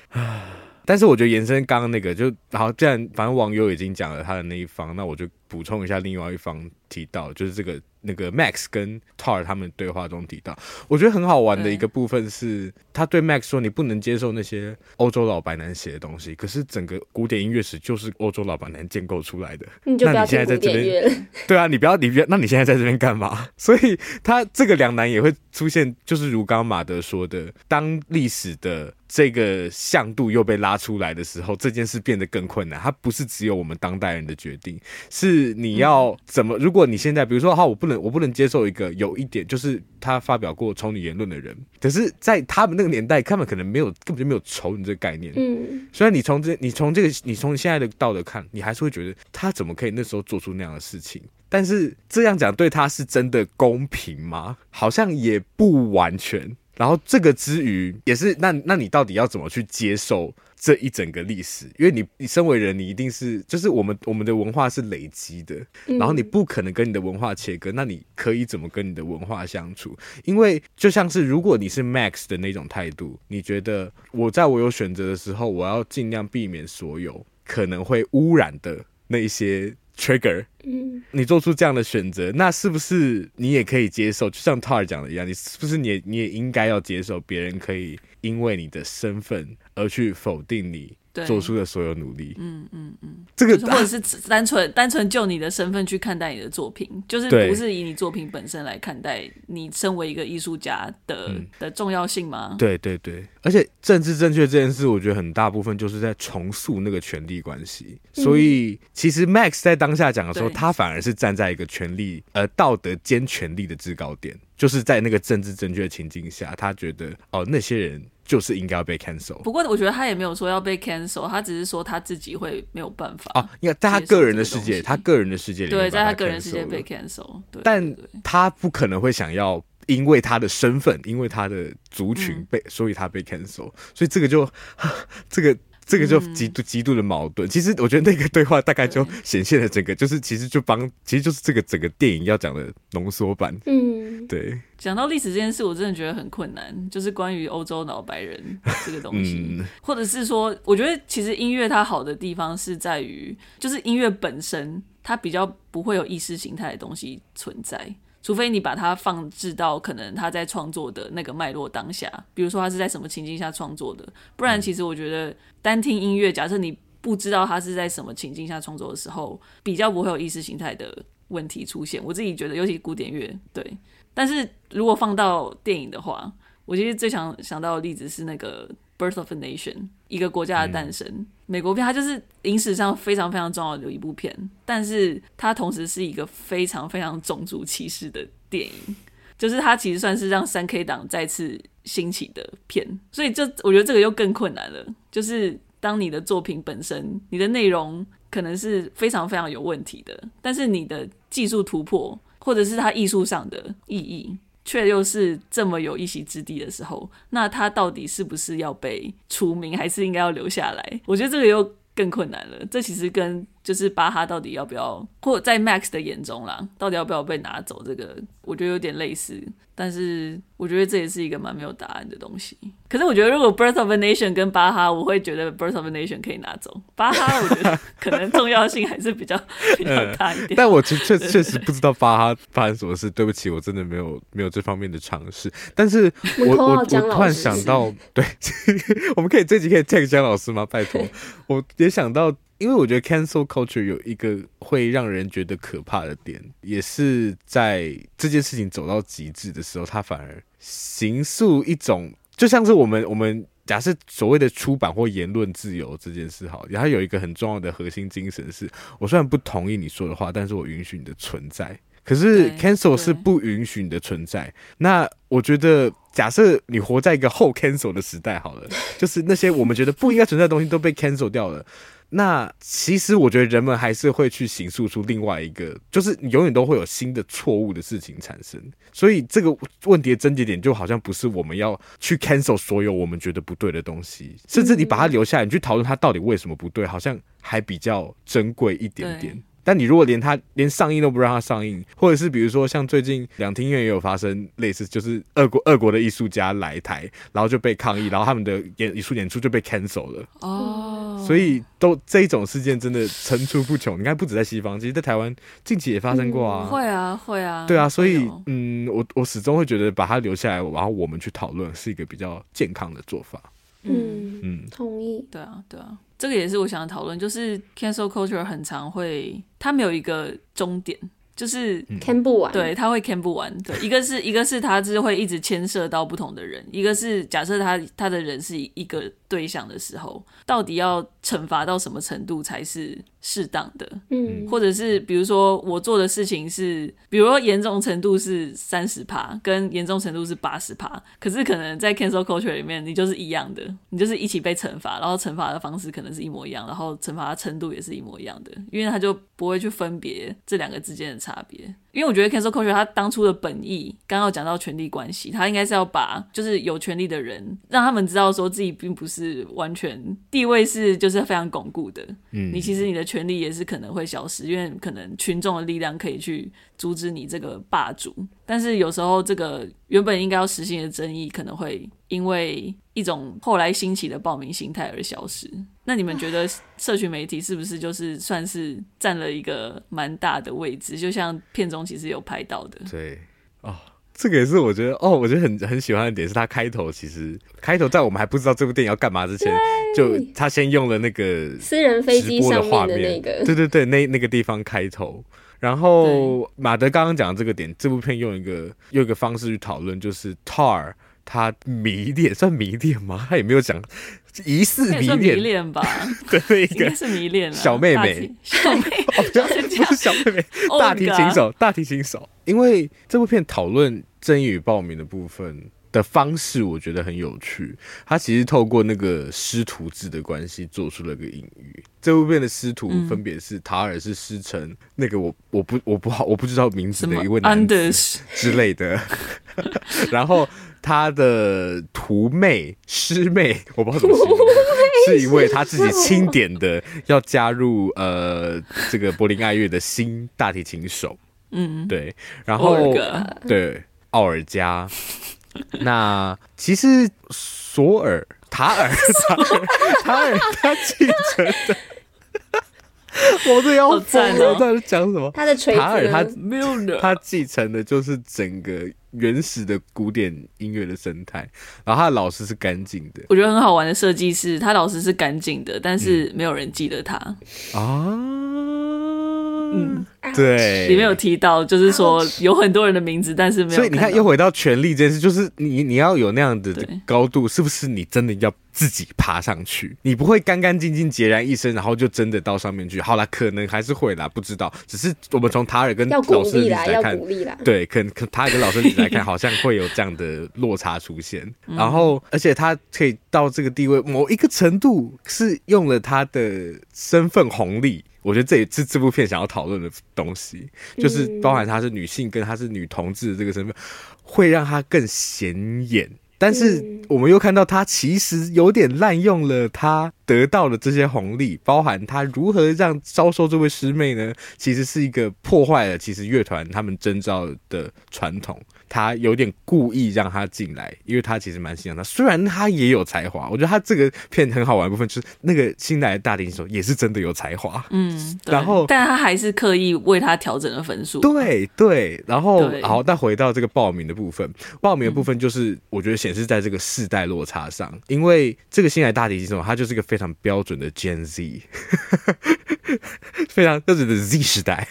[SPEAKER 1] 啊。但是我觉得延伸刚刚那个就好，既然反正网友已经讲了他的那一方，那我就补充一下另外一方提到，就是这个那个 Max 跟 Tar 他们对话中提到，我觉得很好玩的一个部分是，他对 Max 说：“你不能接受那些欧洲老白男写的东西。”可是整个古典音乐史就是欧洲老白男建构出来的。
[SPEAKER 3] 你就不要听古典乐了。
[SPEAKER 1] 对啊，你不要，你不要，那你现在在这边干嘛？所以他这个两难也会出现，就是如刚马德说的，当历史的。这个向度又被拉出来的时候，这件事变得更困难。它不是只有我们当代人的决定，是你要怎么？如果你现在，比如说，哈，我不能，我不能接受一个有一点，就是他发表过丑女言论的人。可是，在他们那个年代，他们可能没有，根本就没有丑女这个概念。嗯，虽然你从这，你从这个，你从现在的道德看，你还是会觉得他怎么可以那时候做出那样的事情？但是这样讲对他是真的公平吗？好像也不完全。然后这个之余也是，那那你到底要怎么去接受这一整个历史？因为你你身为人，你一定是就是我们我们的文化是累积的，然后你不可能跟你的文化切割。那你可以怎么跟你的文化相处？因为就像是如果你是 Max 的那种态度，你觉得我在我有选择的时候，我要尽量避免所有可能会污染的那一些。Trigger，嗯，你做出这样的选择，那是不是你也可以接受？就像 Tar 讲的一样，你是不是你也你也应该要接受别人可以因为你的身份而去否定你？做出的所有努力，
[SPEAKER 2] 嗯嗯嗯，
[SPEAKER 1] 这个
[SPEAKER 2] 或者是单纯单纯就你的身份去看待你的作品，就是不是以你作品本身来看待你身为一个艺术家的、嗯、的重要性吗？
[SPEAKER 1] 对对对，而且政治正确这件事，我觉得很大部分就是在重塑那个权力关系。嗯、所以其实 Max 在当下讲的时候，对他反而是站在一个权力呃道德兼权力的制高点，就是在那个政治正确的情境下，他觉得哦那些人。就是应该要被 cancel。
[SPEAKER 2] 不过我觉得他也没有说要被 cancel，他只是说他自己会没有办法
[SPEAKER 1] 啊。因为在他个人的世界，他个人的世界里，
[SPEAKER 2] 对，在他个人世界被 cancel。对，
[SPEAKER 1] 但他不可能会想要因为他的身份，因为他的族群被，所以他被 cancel。所以这个就 这个。这个就极度极度的矛盾。其实我觉得那个对话大概就显现了整个，就是其实就帮，其实就是这个整个电影要讲的浓缩版。嗯，对。
[SPEAKER 2] 讲到历史这件事，我真的觉得很困难，就是关于欧洲老白人 这个东西，或者是说，我觉得其实音乐它好的地方是在于，就是音乐本身它比较不会有意识形态的东西存在。除非你把它放置到可能他在创作的那个脉络当下，比如说他是在什么情境下创作的，不然其实我觉得单听音乐，假设你不知道他是在什么情境下创作的时候，比较不会有意识形态的问题出现。我自己觉得，尤其古典乐，对。但是如果放到电影的话，我其实最想想到的例子是那个。Birth of a Nation，一个国家的诞生。嗯、美国片，它就是影史上非常非常重要的一部片，但是它同时是一个非常非常种族歧视的电影，就是它其实算是让三 K 党再次兴起的片，所以这我觉得这个又更困难了。就是当你的作品本身，你的内容可能是非常非常有问题的，但是你的技术突破，或者是它艺术上的意义。却又是这么有一席之地的时候，那他到底是不是要被除名，还是应该要留下来？我觉得这个又更困难了。这其实跟就是巴哈到底要不要，或在 Max 的眼中啦，到底要不要被拿走？这个我觉得有点类似。但是我觉得这也是一个蛮没有答案的东西。可是我觉得如果 Birth of a Nation 跟巴哈，我会觉得 Birth of a Nation 可以拿走。巴哈我觉得可能重要性还是比较比较大一点。
[SPEAKER 1] 嗯、但我确确确实不知道巴哈发生什么事，对不起，我真的没有没有这方面的尝试。但是我我我，突然想到，对，我们可以这集可以 take 江老师吗？拜托，我也想到。因为我觉得 cancel culture 有一个会让人觉得可怕的点，也是在这件事情走到极致的时候，它反而形塑一种，就像是我们我们假设所谓的出版或言论自由这件事，好，它有一个很重要的核心精神是，我虽然不同意你说的话，但是我允许你的存在。可是 cancel 是不允许你的存在。那我觉得，假设你活在一个后 cancel 的时代，好了，就是那些我们觉得不应该存在的东西都被 cancel 掉了。那其实我觉得人们还是会去形塑出另外一个，就是你永远都会有新的错误的事情产生。所以这个问题的症结点就好像不是我们要去 cancel 所有我们觉得不对的东西，甚至你把它留下来，你去讨论它到底为什么不对，好像还比较珍贵一点点。但你如果连他连上映都不让他上映，或者是比如说像最近两厅院也有发生类似，就是俄国俄国的艺术家来台，然后就被抗议，然后他们的演艺术演出就被 cancel 了。哦，所以都这一种事件真的层出不穷。你看，不止在西方，其实在台湾近期也发生过啊。
[SPEAKER 2] 嗯、会啊，会啊。
[SPEAKER 1] 对啊，所以嗯，我我始终会觉得把它留下来，然后我们去讨论是一个比较健康的做法。
[SPEAKER 3] 嗯嗯，同意。
[SPEAKER 2] 对啊，对啊。这个也是我想讨论，就是 cancel culture 很常会，它没有一个终点，就是
[SPEAKER 3] can 不完，
[SPEAKER 2] 对，他会 can 不完。对，一个是一个是它是会一直牵涉到不同的人，一个是假设他他的人是一个对象的时候，到底要惩罚到什么程度才是适当的，嗯，或者是比如说我做的事情是，比如说严重程度是三十趴，跟严重程度是八十趴，可是可能在 cancel culture 里面，你就是一样的，你就是一起被惩罚，然后惩罚的方式可能是一模一样，然后惩罚的程度也是一模一样的，因为他就不会去分别这两个之间的差别。因为我觉得 cancel culture 他当初的本意，刚刚讲到权力关系，他应该是要把就是有权力的人，让他们知道说自己并不是完全地位是就是非常巩固的，嗯，你其实你的权利也是可能会消失，因为可能群众的力量可以去阻止你这个霸主，但是有时候这个原本应该要实行的争议，可能会因为一种后来兴起的暴民心态而消失。那你们觉得社群媒体是不是就是算是占了一个蛮大的位置？就像片中其实有拍到的。
[SPEAKER 1] 对，哦，这个也是我觉得哦，我觉得很很喜欢的点是他开头其实开头在我们还不知道这部电影要干嘛之前，就他先用了那个
[SPEAKER 3] 私人飞机上面的那个，
[SPEAKER 1] 对对对，那那个地方开头。然后马德刚刚讲的这个点，这部片用一个用一个方式去讨论，就是 Tar。他迷恋算迷恋吗？他也没有讲疑似迷恋，
[SPEAKER 2] 迷恋吧？
[SPEAKER 1] 对，应
[SPEAKER 2] 该是迷恋
[SPEAKER 1] 小妹妹，
[SPEAKER 2] 小妹妹，哦，
[SPEAKER 1] 不是小妹妹，大提琴手，大提琴手。因为这部片讨论正义与暴民的部分的方式，我觉得很有趣。他其实透过那个师徒制的关系，做出了个隐喻。这部片的师徒分别是塔尔是师承那个我我不我不好我不知道名字的一位男子之类的，然后。他的徒妹师妹，我不知道怎么说，是一位他自己钦点的，要加入呃这个柏林爱乐的新大提琴手。嗯，对，然后对奥尔加，那其实索尔塔尔 塔尔塔尔他继承的。我这要疯了！他在讲什么？
[SPEAKER 3] 他的锤子
[SPEAKER 1] 塔尔他没有，他继承的就是整个原始的古典音乐的生态。然后他的老师是干净的，
[SPEAKER 2] 我觉得很好玩的设计是，他老师是干净的，但是没有人记得他啊。
[SPEAKER 1] 嗯，对，
[SPEAKER 2] 里面有提到，就是说有很多人的名字，但是没有。
[SPEAKER 1] 所以你看，又回到权力这件事，就是你你要有那样的高度，是不是你真的要？自己爬上去，你不会干干净净、孑然一身，然后就真的到上面去。好啦，可能还是会啦，不知道。只是我们从塔尔跟老师的例子来看，对，可能塔尔跟老师的例子来看，好像会有这样的落差出现。然后，而且他可以到这个地位，某一个程度是用了他的身份红利。我觉得这也是这部片想要讨论的东西，就是包含她是女性跟她是女同志的这个身份，会让她更显眼。但是我们又看到她其实有点滥用了她得到的这些红利，包含她如何让招收这位师妹呢？其实是一个破坏了其实乐团他们征召的传统。他有点故意让他进来，因为他其实蛮欣赏他。虽然他也有才华，我觉得他这个片很好玩的部分就是那个新来的大提琴手也是真的有才华。嗯，然后
[SPEAKER 2] 但他还是刻意为他调整了分数。
[SPEAKER 1] 对对，然后好，再回到这个报名的部分，报名的部分就是我觉得显示在这个世代落差上，嗯、因为这个新来大提琴手他就是一个非常标准的 Gen Z，非常标准的 Z 时代，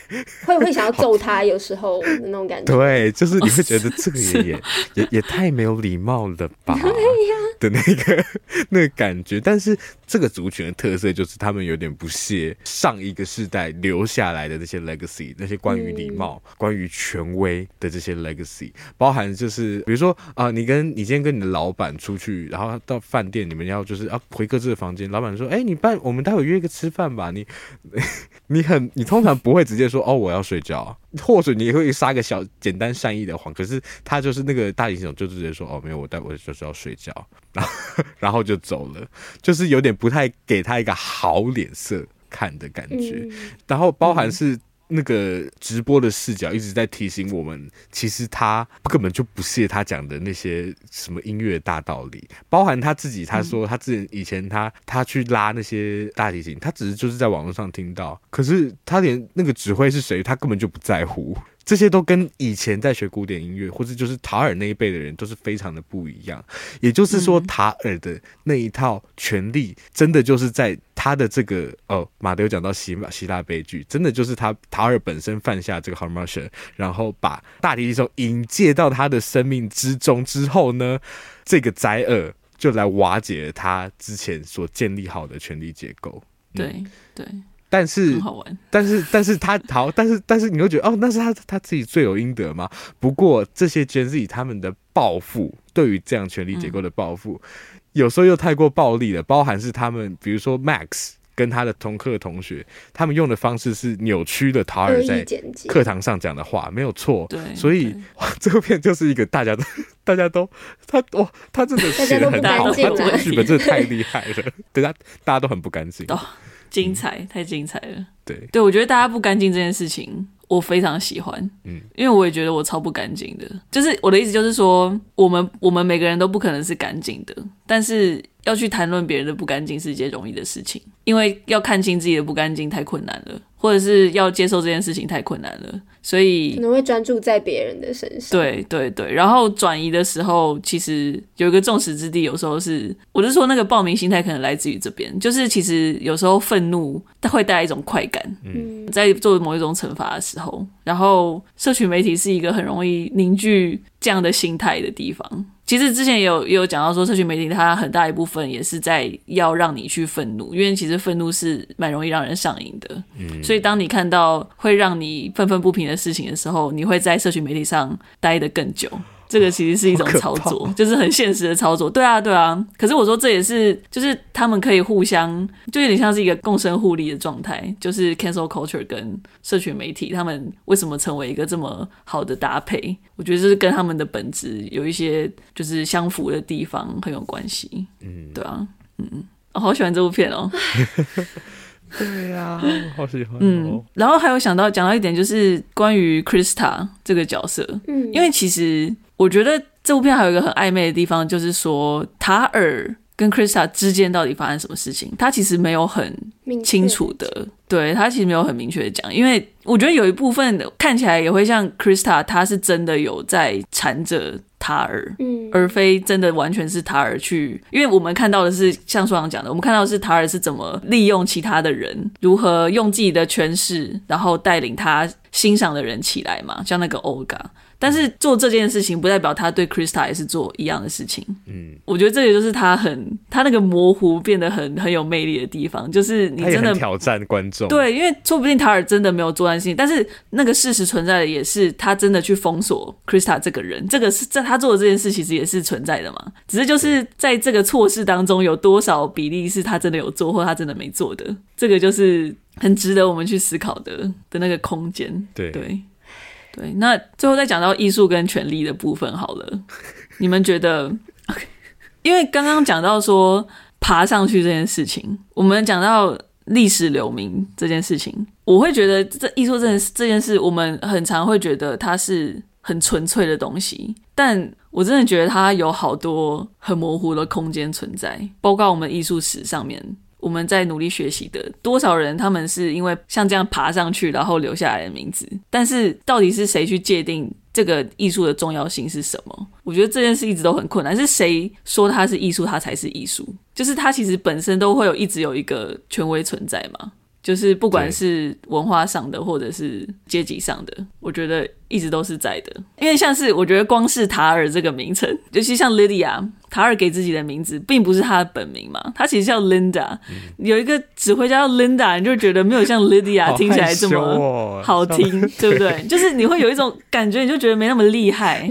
[SPEAKER 3] 会不会想要揍他？有时候的那种感觉。
[SPEAKER 1] 对，就是你会觉得。这个 也也也也太没有礼貌了吧？的那个 那个感觉，但是这个族群的特色就是他们有点不屑上一个世代留下来的那些 legacy，那些关于礼貌、嗯、关于权威的这些 legacy，包含就是比如说啊、呃，你跟你今天跟你的老板出去，然后到饭店，你们要就是啊回各自的房间，老板说，哎，你办我们待会约一个吃饭吧，你你很你通常不会直接说哦我要睡觉，或者你会撒个小简单善意的谎，可是。他就是那个大英雄，就直接说：“哦，没有，我待会就是要睡觉。”然后，然后就走了，就是有点不太给他一个好脸色。看的感觉，然后包含是。那个直播的视角一直在提醒我们，其实他根本就不屑他讲的那些什么音乐大道理，包含他自己，他说他之前以前他他去拉那些大提琴，他只是就是在网络上听到，可是他连那个指挥是谁，他根本就不在乎。这些都跟以前在学古典音乐，或者就是塔尔那一辈的人都是非常的不一样。也就是说，塔尔的那一套权力，真的就是在他的这个哦，马德有讲到希希腊悲剧，真的就是他塔尔本身犯下这个 hamartia，然后把大提琴手引介到他的生命之中之后呢，这个灾厄就来瓦解了他之前所建立好的权力结构。
[SPEAKER 2] 对、嗯、对。对
[SPEAKER 1] 但是，但是，但是他好，但是，但是，你会觉得哦，那是他他自己罪有应得吗？不过这些 Gen Z 他们的报复，对于这样权力结构的报复，嗯、有时候又太过暴力了。包含是他们，比如说 Max 跟他的同课同学，他们用的方式是扭曲的塔尔在课堂上讲的话，没有错。对，所以哇，这个片就是一个大家都 大家都他哇，他真的写的很好，他这个剧本真的太厉害了，对他大家都很不干净。
[SPEAKER 2] 精彩，太精彩了。
[SPEAKER 1] 对，
[SPEAKER 2] 对我觉得大家不干净这件事情，我非常喜欢。嗯，因为我也觉得我超不干净的。就是我的意思，就是说，我们我们每个人都不可能是干净的，但是要去谈论别人的不干净是一件容易的事情，因为要看清自己的不干净太困难了。或者是要接受这件事情太困难了，所以
[SPEAKER 3] 可能会专注在别人的身上。
[SPEAKER 2] 对对对，然后转移的时候，其实有一个众矢之的，有时候是，我是说那个报名心态可能来自于这边，就是其实有时候愤怒它会带来一种快感，嗯，在做某一种惩罚的时候，然后社群媒体是一个很容易凝聚这样的心态的地方。其实之前也有也有讲到说，社群媒体它很大一部分也是在要让你去愤怒，因为其实愤怒是蛮容易让人上瘾的。嗯，所以当你看到会让你愤愤不平的事情的时候，你会在社群媒体上待得更久。这个其实是一种操作，就是很现实的操作。对啊，对啊。可是我说这也是，就是他们可以互相，就有点像是一个共生互利的状态。就是 cancel culture 跟社群媒体，他们为什么成为一个这么好的搭配？我觉得这是跟他们的本质有一些就是相符的地方很有关系。嗯，对啊，嗯嗯，我好喜欢这部片哦。
[SPEAKER 1] 对呀、啊，好喜欢、哦。
[SPEAKER 2] 嗯，然后还有想到讲到一点，就是关于 Krista 这个角色。嗯，因为其实。我觉得这部片还有一个很暧昧的地方，就是说塔尔跟 Krista 之间到底发生什么事情，他其实没有很清楚的，对，他其实没有很明确的讲，因为我觉得有一部分看起来也会像 Krista，他是真的有在缠着塔尔，嗯，而非真的完全是塔尔去，因为我们看到的是像书上讲的，我们看到的是塔尔是怎么利用其他的人，如何用自己的权势，然后带领他欣赏的人起来嘛，像那个 Olga。但是做这件事情不代表他对 Krista 也是做一样的事情。嗯，我觉得这个就是他很他那个模糊变得很很有魅力的地方，就是你真的
[SPEAKER 1] 挑战观众。
[SPEAKER 2] 对，因为说不定塔尔真的没有做这件事情，但是那个事实存在的也是他真的去封锁 Krista 这个人，这个是在他做的这件事其实也是存在的嘛。只是就是在这个错事当中有多少比例是他真的有做或他真的没做的，这个就是很值得我们去思考的的那个空间。对对。对，那最后再讲到艺术跟权力的部分好了，你们觉得 因为刚刚讲到说爬上去这件事情，我们讲到历史留名这件事情，我会觉得这艺术这件这件事，我们很常会觉得它是很纯粹的东西，但我真的觉得它有好多很模糊的空间存在，包括我们艺术史上面。我们在努力学习的多少人，他们是因为像这样爬上去，然后留下来的名字。但是到底是谁去界定这个艺术的重要性是什么？我觉得这件事一直都很困难。是谁说它是艺术，它才是艺术？就是它其实本身都会有一直有一个权威存在嘛。就是不管是文化上的，或者是阶级上的，我觉得一直都是在的。因为像是我觉得光是塔尔这个名称，尤其像 Lydia，塔尔给自己的名字并不是他的本名嘛，他其实叫 Linda。有一个指挥家叫 Linda，你就觉得没有像 Lydia 听起来这么好听，对不对？就是你会有一种感觉，你就觉得没那么厉害。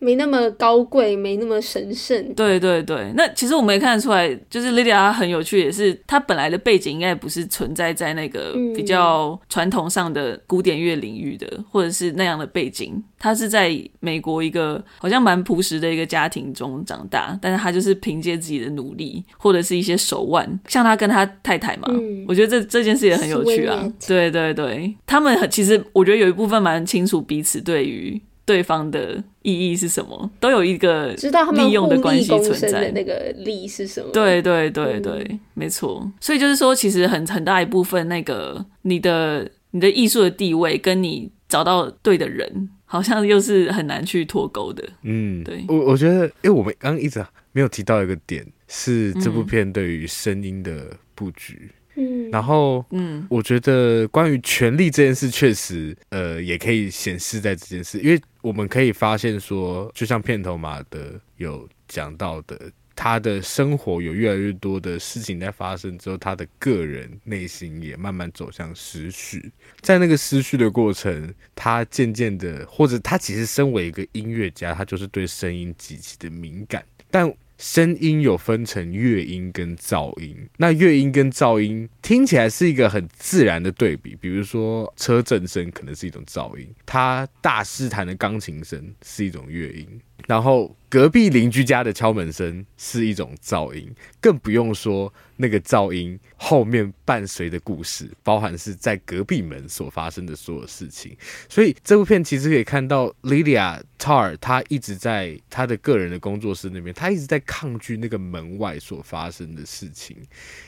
[SPEAKER 3] 没那么高贵，没那么神圣。
[SPEAKER 2] 对对对，那其实我们也看得出来，就是 Lydia 很有趣，也是她本来的背景应该不是存在在那个比较传统上的古典乐领域的，嗯、或者是那样的背景。她是在美国一个好像蛮朴实的一个家庭中长大，但是她就是凭借自己的努力或者是一些手腕，像她跟她太太嘛，嗯、我觉得这这件事也很有趣啊。对对对，他们很其实我觉得有一部分蛮清楚彼此对于。对方的意义是什么？都有一个利用的关系存在。
[SPEAKER 3] 那个利是什么？
[SPEAKER 2] 对对对对，嗯、没错。所以就是说，其实很很大一部分，那个你的你的艺术的地位，跟你找到对的人，好像又是很难去脱钩的。嗯，对。
[SPEAKER 1] 我我觉得，因为我们刚刚一直没有提到一个点，是这部片对于声音的布局。嗯，然后，嗯，我觉得关于权力这件事，确实，呃，也可以显示在这件事，因为我们可以发现说，就像片头马的有讲到的，他的生活有越来越多的事情在发生之后，他的个人内心也慢慢走向失序，在那个失序的过程，他渐渐的，或者他其实身为一个音乐家，他就是对声音极其的敏感，但。声音有分成乐音跟噪音，那乐音跟噪音听起来是一个很自然的对比。比如说车震声可能是一种噪音，他大师弹的钢琴声是一种乐音。然后隔壁邻居家的敲门声是一种噪音，更不用说那个噪音后面伴随的故事，包含是在隔壁门所发生的所有事情。所以这部片其实可以看到，Lilia Tar 他一直在他的个人的工作室那边，他一直在抗拒那个门外所发生的事情，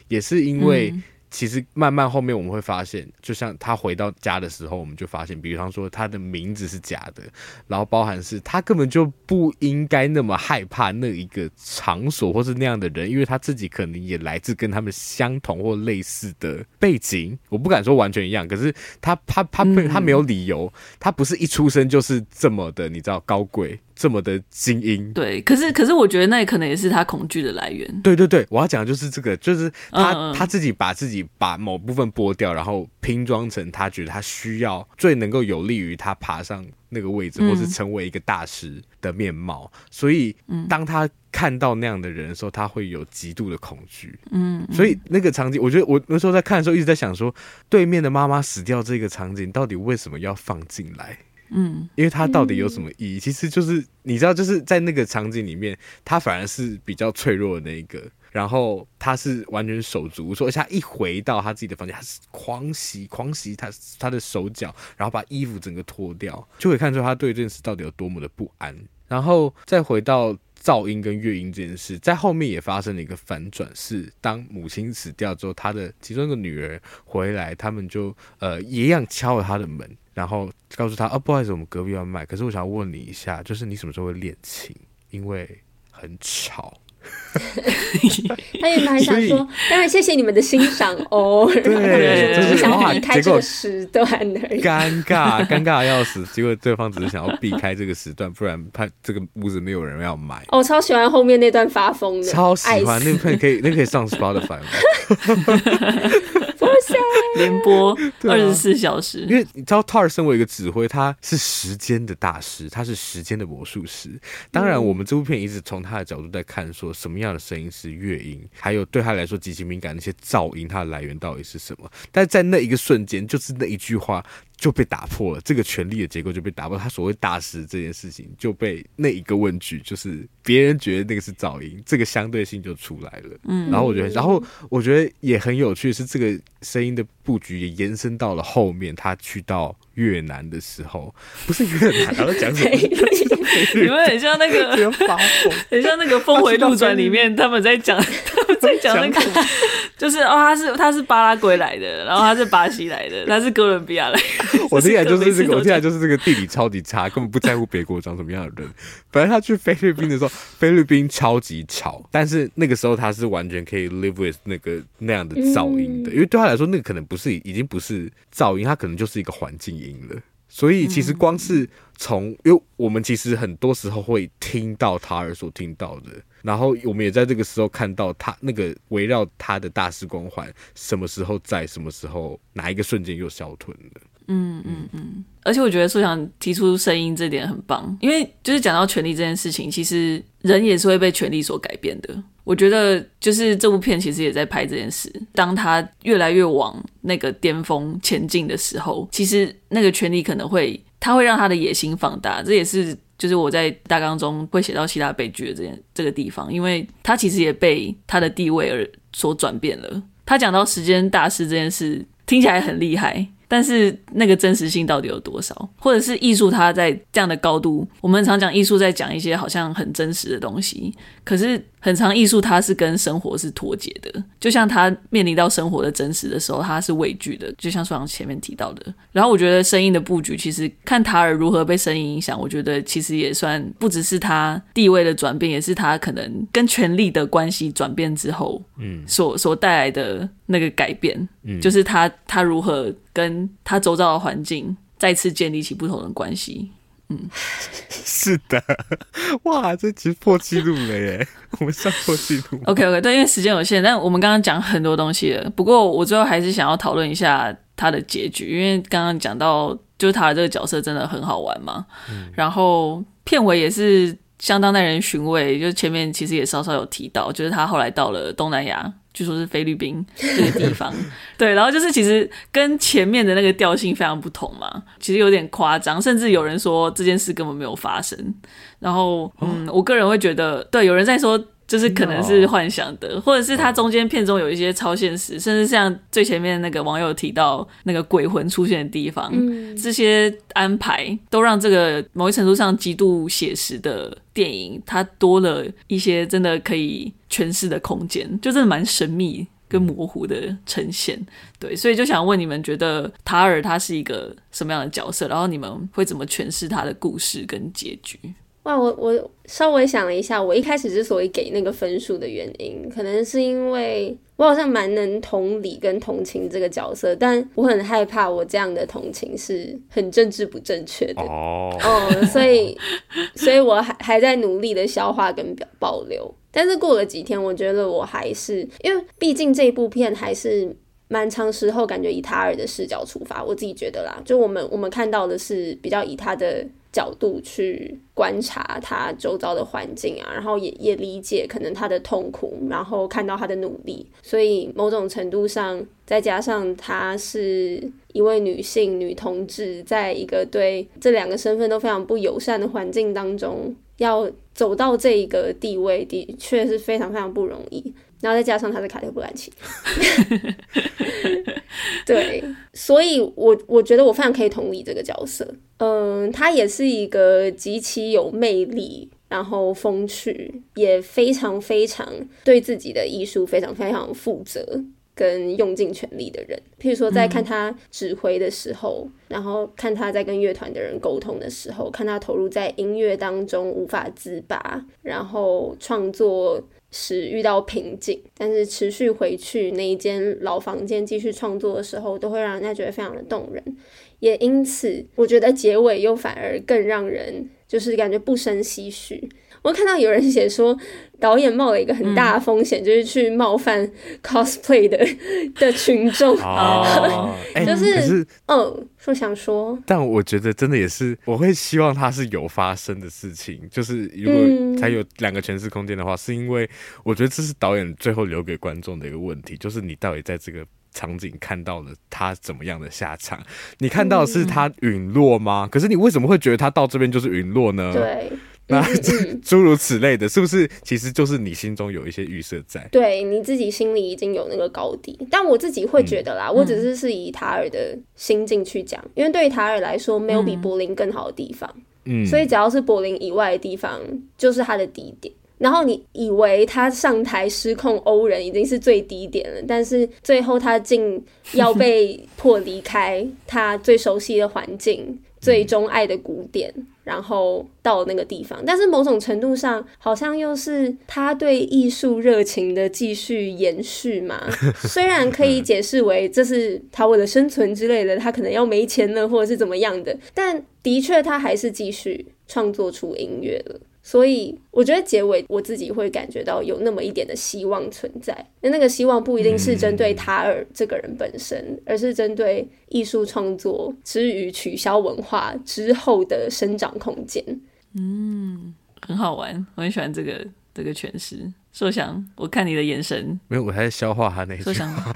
[SPEAKER 1] 也是因为。其实慢慢后面我们会发现，就像他回到家的时候，我们就发现，比方说他的名字是假的，然后包含是他根本就不应该那么害怕那一个场所或是那样的人，因为他自己可能也来自跟他们相同或类似的背景。我不敢说完全一样，可是他他他他，他没有理由，他不是一出生就是这么的，你知道高贵。这么的精英，
[SPEAKER 2] 对，可是可是我觉得那可能也是他恐惧的来源。
[SPEAKER 1] 对对对，我要讲的就是这个，就是他、嗯、他自己把自己把某部分剥掉，然后拼装成他觉得他需要最能够有利于他爬上那个位置，嗯、或是成为一个大师的面貌。所以，当他看到那样的人的时候，他会有极度的恐惧。嗯，所以那个场景，我觉得我那时候在看的时候一直在想说，对面的妈妈死掉这个场景到底为什么要放进来？嗯，因为他到底有什么意义？其实就是你知道，就是在那个场景里面，他反而是比较脆弱的那一个，然后他是完全手足无措，而且他一回到他自己的房间，他是狂洗狂洗他他的手脚，然后把衣服整个脱掉，就可以看出他对这件事到底有多么的不安。然后再回到噪音跟乐音这件事，在后面也发生了一个反转，是当母亲死掉之后，他的其中一个女儿回来，他们就呃一样敲了他的门。然后告诉他，哦，不好意思，我们隔壁要卖。可是我想要问你一下，就是你什么时候会练琴？因为很吵。
[SPEAKER 3] 他原本还想说，当然谢谢你们的欣赏哦。对，就是想避开这个时段而已。
[SPEAKER 1] 尴尬，尴尬的要死。结果对方只是想要避开这个时段，不然怕这个屋子没有人要买。
[SPEAKER 3] 我、哦、超喜欢后面那段发疯的，
[SPEAKER 1] 超喜欢那片可以，那可以上 Spotify 吗？
[SPEAKER 2] 连播二十四小时，
[SPEAKER 1] 因为你知道，Tar 身为一个指挥，他是时间的大师，他是时间的魔术师。当然，我们这部片一直从他的角度在看，说什么样的声音是乐音，还有对他来说极其敏感那些噪音，它的来源到底是什么？但在那一个瞬间，就是那一句话。就被打破了，这个权力的结构就被打破。他所谓大师这件事情就被那一个问句，就是别人觉得那个是噪音，这个相对性就出来了。嗯，然后我觉得，然后我觉得也很有趣，是这个声音的布局也延伸到了后面，他去到越南的时候，不是越南，然后讲什么？
[SPEAKER 2] 你们很像那个，很像那个《峰回路转》里面他们在讲，讲那个，就是哦，他是他是巴拉圭来的，然后他是巴西来的，他是哥伦比亚来的。
[SPEAKER 1] 我听起来 就是这个，我听起来就是这个地理超级差，根本不在乎别国长什么样的人。本来他去菲律宾的时候，菲律宾超级吵，但是那个时候他是完全可以 live with 那个那样的噪音的，因为对他来说，那个可能不是已经不是噪音，他可能就是一个环境音了。所以其实光是从，因为我们其实很多时候会听到他而所听到的，然后我们也在这个时候看到他那个围绕他的大师光环什么时候在，什么时候哪一个瞬间又消退了。
[SPEAKER 2] 嗯嗯嗯。而且我觉得苏想提出声音这点很棒，因为就是讲到权力这件事情，其实人也是会被权力所改变的。我觉得就是这部片其实也在拍这件事。当他越来越往那个巅峰前进的时候，其实那个权力可能会，他会让他的野心放大。这也是就是我在大纲中会写到希腊悲剧的这件这个地方，因为他其实也被他的地位而所转变了。他讲到时间大师这件事，听起来很厉害。但是那个真实性到底有多少？或者是艺术它在这样的高度，我们常讲艺术在讲一些好像很真实的东西，可是。很长艺术，它是跟生活是脱节的，就像他面临到生活的真实的时候，他是畏惧的，就像书上前面提到的。然后我觉得声音的布局，其实看塔尔如何被声音影响，我觉得其实也算不只是他地位的转变，也是他可能跟权力的关系转变之后，嗯，所所带来的那个改变，嗯，就是他他如何跟他周遭的环境再次建立起不同的关系。嗯，
[SPEAKER 1] 是的，哇，这其实破纪录了耶！我们上破纪录。
[SPEAKER 2] OK OK，对，因为时间有限，但我们刚刚讲很多东西了。不过我最后还是想要讨论一下他的结局，因为刚刚讲到就是他的这个角色真的很好玩嘛。嗯，然后片尾也是相当耐人寻味，就前面其实也稍稍有提到，就是他后来到了东南亚。据说是菲律宾这个地方，对，然后就是其实跟前面的那个调性非常不同嘛，其实有点夸张，甚至有人说这件事根本没有发生。然后，嗯，我个人会觉得，对，有人在说。就是可能是幻想的，或者是它中间片中有一些超现实，甚至像最前面那个网友提到那个鬼魂出现的地方，这些安排都让这个某一程度上极度写实的电影，它多了一些真的可以诠释的空间，就真的蛮神秘跟模糊的呈现。对，所以就想问你们，觉得塔尔他是一个什么样的角色？然后你们会怎么诠释他的故事跟结局？
[SPEAKER 3] 哇，我我稍微想了一下，我一开始之所以给那个分数的原因，可能是因为我好像蛮能同理跟同情这个角色，但我很害怕我这样的同情是很政治不正确的哦，嗯，所以所以我还还在努力的消化跟表保留，但是过了几天，我觉得我还是因为毕竟这部片还是蛮长时候感觉以他尔的视角出发，我自己觉得啦，就我们我们看到的是比较以他的。角度去观察他周遭的环境啊，然后也也理解可能他的痛苦，然后看到他的努力，所以某种程度上，再加上她是一位女性女同志，在一个对这两个身份都非常不友善的环境当中，要走到这一个地位，的确是非常非常不容易。然后再加上他是卡特·布兰奇，对，所以我我觉得我非常可以同理这个角色。嗯，他也是一个极其有魅力，然后风趣，也非常非常对自己的艺术非常非常负责跟用尽全力的人。譬如说，在看他指挥的时候，嗯、然后看他在跟乐团的人沟通的时候，看他投入在音乐当中无法自拔，然后创作。时遇到瓶颈，但是持续回去那一间老房间继续创作的时候，都会让人家觉得非常的动人。也因此，我觉得结尾又反而更让人就是感觉不生唏嘘。我看到有人写说，导演冒了一个很大的风险，嗯、就是去冒犯 cosplay 的 的群众，哦、就是，是嗯，说想说，
[SPEAKER 1] 但我觉得真的也是，我会希望它是有发生的事情，就是如果才有两个诠释空间的话，嗯、是因为我觉得这是导演最后留给观众的一个问题，就是你到底在这个场景看到了他怎么样的下场？你看到的是他陨落吗？嗯、可是你为什么会觉得他到这边就是陨落呢？
[SPEAKER 3] 对。
[SPEAKER 1] 那 诸如此类的，是不是其实就是你心中有一些预设在？
[SPEAKER 3] 对，你自己心里已经有那个高低，但我自己会觉得啦，嗯、我只是是以塔尔的心境去讲，因为对于塔尔来说，没有比柏林更好的地方，嗯，所以只要是柏林以外的地方，就是他的低点。然后你以为他上台失控欧人已经是最低点了，但是最后他竟要被迫离开他最熟悉的环境。最钟爱的古典，然后到那个地方，但是某种程度上，好像又是他对艺术热情的继续延续嘛。虽然可以解释为这是他为了生存之类的，他可能要没钱了，或者是怎么样的，但的确他还是继续创作出音乐了。所以我觉得结尾我自己会感觉到有那么一点的希望存在。那那个希望不一定是针对塔尔这个人本身，而是针对艺术创作之于取消文化之后的生长空间。
[SPEAKER 2] 嗯，很好玩，我很喜欢这个这个诠释。硕翔，我看你的眼神，
[SPEAKER 1] 没有，我还在消化他那句话。
[SPEAKER 2] 硕翔，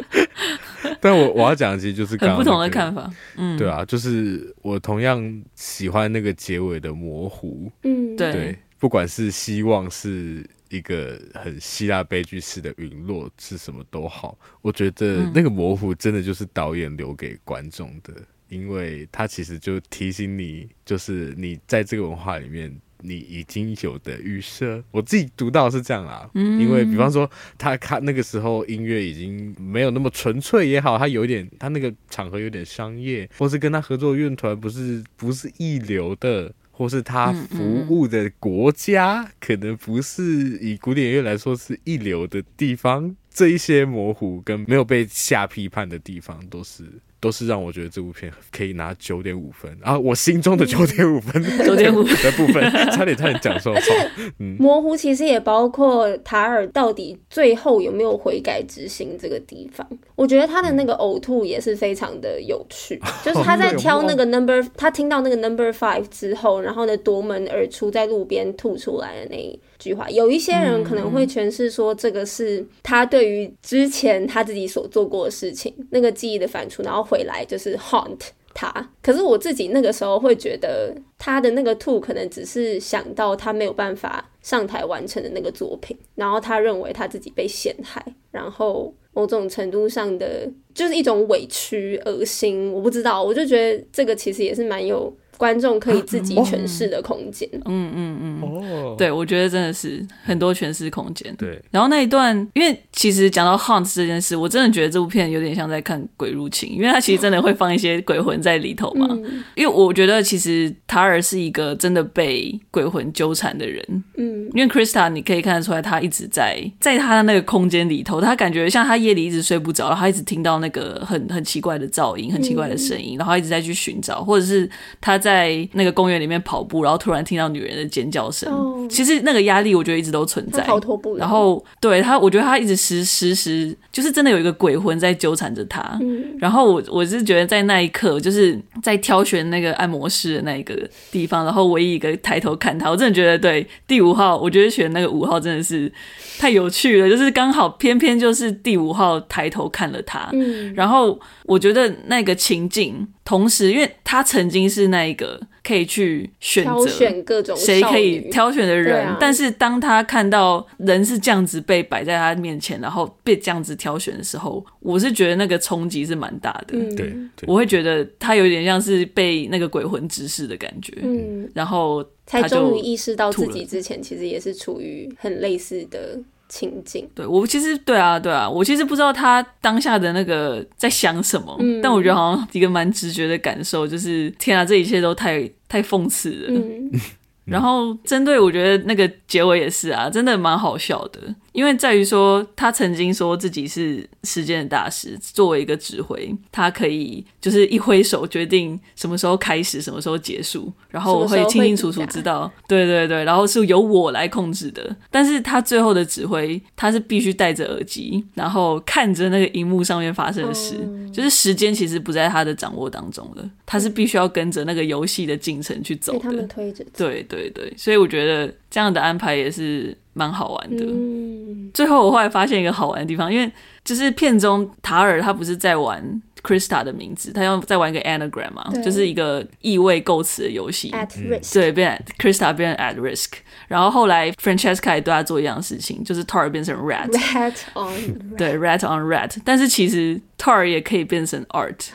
[SPEAKER 1] 但我我要讲的其实就是
[SPEAKER 2] 很不同的看法。嗯，
[SPEAKER 1] 对啊，就是我同样喜欢那个结尾的模糊。
[SPEAKER 3] 嗯，
[SPEAKER 2] 对，
[SPEAKER 1] 对，不管是希望是一个很希腊悲剧式的陨落是什么都好，我觉得那个模糊真的就是导演留给观众的，嗯、因为他其实就提醒你，就是你在这个文化里面。你已经有的预设，我自己读到是这样啦。嗯，因为比方说他看那个时候音乐已经没有那么纯粹也好，他有一点他那个场合有点商业，或是跟他合作的乐团不是不是一流的，或是他服务的国家可能不是以古典乐来说是一流的地方，这一些模糊跟没有被下批判的地方都是。都是让我觉得这部片可以拿九点五分啊！我心中的 九点五分，
[SPEAKER 2] 九点五
[SPEAKER 1] 的部分，差点差点讲错话。
[SPEAKER 3] 嗯，模糊其实也包括塔尔到底最后有没有悔改执行这个地方。我觉得他的那个呕吐也是非常的有趣，就是他在挑那个 number，他听到那个 number five 之后，然后呢夺门而出，在路边吐出来的那一句话。有一些人可能会诠释说，这个是他对于之前他自己所做过的事情那个记忆的反刍，然后。回来就是 haunt 他，可是我自己那个时候会觉得他的那个吐可能只是想到他没有办法上台完成的那个作品，然后他认为他自己被陷害，然后某种程度上的就是一种委屈、恶心，我不知道，我就觉得这个其实也是蛮有。观众可以自己诠释的空间，
[SPEAKER 2] 嗯嗯嗯，哦，对，我觉得真的是很多诠释空间。
[SPEAKER 1] 对，
[SPEAKER 2] 然后那一段，因为其实讲到 haunt 这件事，我真的觉得这部片有点像在看《鬼入侵》，因为它其实真的会放一些鬼魂在里头嘛。嗯、因为我觉得其实塔尔是一个真的被鬼魂纠缠的人，嗯，因为 Krista 你可以看得出来，他一直在在他的那个空间里头，他感觉像他夜里一直睡不着，然后他一直听到那个很很奇怪的噪音、很奇怪的声音，嗯、然后一直在去寻找，或者是他在。在那个公园里面跑步，然后突然听到女人的尖叫声。Oh, 其实那个压力，我觉得一直都存在。
[SPEAKER 3] 逃脱不了。
[SPEAKER 2] 然后对他，我觉得他一直时时时就是真的有一个鬼魂在纠缠着他。嗯。然后我我是觉得在那一刻，就是在挑选那个按摩师的那一个地方，然后唯一一个抬头看他，我真的觉得对第五号，我觉得选那个五号真的是太有趣了，就是刚好偏偏就是第五号抬头看了他。嗯。然后我觉得那个情境。同时，因为他曾经是那一个可以去选择
[SPEAKER 3] 各种
[SPEAKER 2] 谁可以挑选的人，啊、但是当他看到人是这样子被摆在他面前，然后被这样子挑选的时候，我是觉得那个冲击是蛮大的。
[SPEAKER 1] 嗯、对，
[SPEAKER 2] 我会觉得他有点像是被那个鬼魂指使的感觉。嗯，然后他
[SPEAKER 3] 才终于意识到自己之前其实也是处于很类似的。情景，
[SPEAKER 2] 对，我其实对啊对啊，我其实不知道他当下的那个在想什么，嗯、但我觉得好像一个蛮直觉的感受，就是天啊，这一切都太太讽刺了。嗯。然后针对我觉得那个结尾也是啊，真的蛮好笑的，因为在于说他曾经说自己是时间的大师，作为一个指挥，他可以就是一挥手决定什么时候开始，什么时候结束，然后我会清清楚楚知道，对对对，然后是由我来控制的。但是他最后的指挥，他是必须戴着耳机，然后看着那个荧幕上面发生的事，嗯、就是时间其实不在他的掌握当中了，他是必须要跟着那个游戏的进程去走的，
[SPEAKER 3] 他们推着，
[SPEAKER 2] 对对。对对，所以我觉得这样的安排也是蛮好玩的。嗯、最后我后来发现一个好玩的地方，因为就是片中塔尔他不是在玩 Krista 的名字，他要在玩一个 anagram 嘛，就是一个意味构词的游戏。
[SPEAKER 3] At risk，
[SPEAKER 2] 对，变 Krista 变成 at risk，然后后来 Francesca 也对他做一样的事情，就是 Tar 变成 rat，rat
[SPEAKER 3] on
[SPEAKER 2] rat，对，rat on rat，但是其实 Tar 也可以变成 art，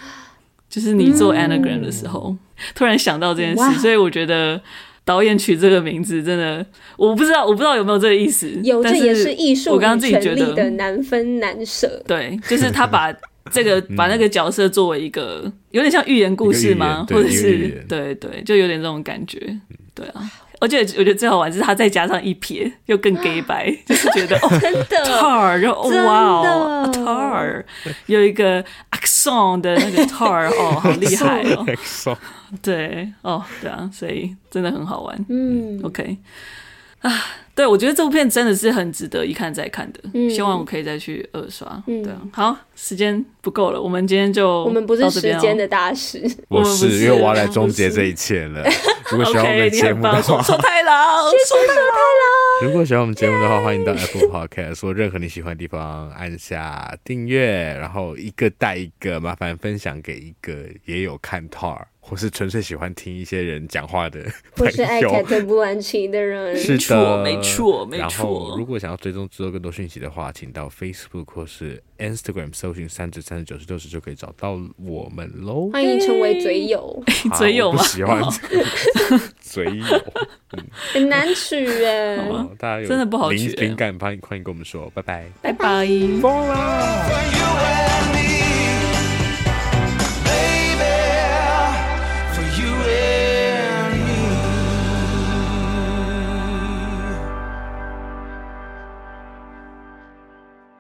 [SPEAKER 2] 就是你做 anagram 的时候，嗯、突然想到这件事，所以我觉得。导演取这个名字真的，我不知道，我不知道有没有这个意思。
[SPEAKER 3] 有，这也是艺术。
[SPEAKER 2] 我刚刚自己觉得
[SPEAKER 3] 的难分难舍。
[SPEAKER 2] 对，就是他把这个把那个角色作为一个、嗯、有点像寓言故事吗？或者是对对，就有点这种感觉。对啊。而且我觉得最好玩是他再加上一撇，又更 gay 白，就是觉得哦，
[SPEAKER 3] 真的
[SPEAKER 2] tar 然后哇哦，tar 有一个 accent 的那个 tar 哦，好厉害哦，对哦，对啊，所以真的很好玩。嗯，OK 啊。对，我觉得这部片真的是很值得一看再看的，嗯、希望我可以再去二刷。嗯、对啊，好，时间不够了，我们今天就
[SPEAKER 3] 我们不是时间的大师，
[SPEAKER 1] 我是，因为我要来终结这一切了。如果喜欢我们 节目的话，
[SPEAKER 2] 说太郎，说太郎。
[SPEAKER 1] 如果喜欢我们节目的话，欢迎到 Apple Podcast 说任何你喜欢的地方按下订阅，然后一个带一个，麻烦分享给一个也有看 TAR。或是纯粹喜欢听一些人讲话的，
[SPEAKER 3] 或是爱看这部完情的人，
[SPEAKER 1] 是的，
[SPEAKER 2] 没错，没错。
[SPEAKER 1] 然后，如果想要追踪知道更多讯息的话，请到 Facebook 或是 Instagram 搜寻三至三十九十六十就可以找到我们喽。
[SPEAKER 3] 欢迎成为嘴友，
[SPEAKER 2] 嘴友吗？
[SPEAKER 1] 喜欢。嘴友，
[SPEAKER 3] 很难取耶，
[SPEAKER 1] 大家有
[SPEAKER 2] 真的不好取，
[SPEAKER 1] 灵感欢迎欢迎跟我们说，拜拜，
[SPEAKER 3] 拜拜。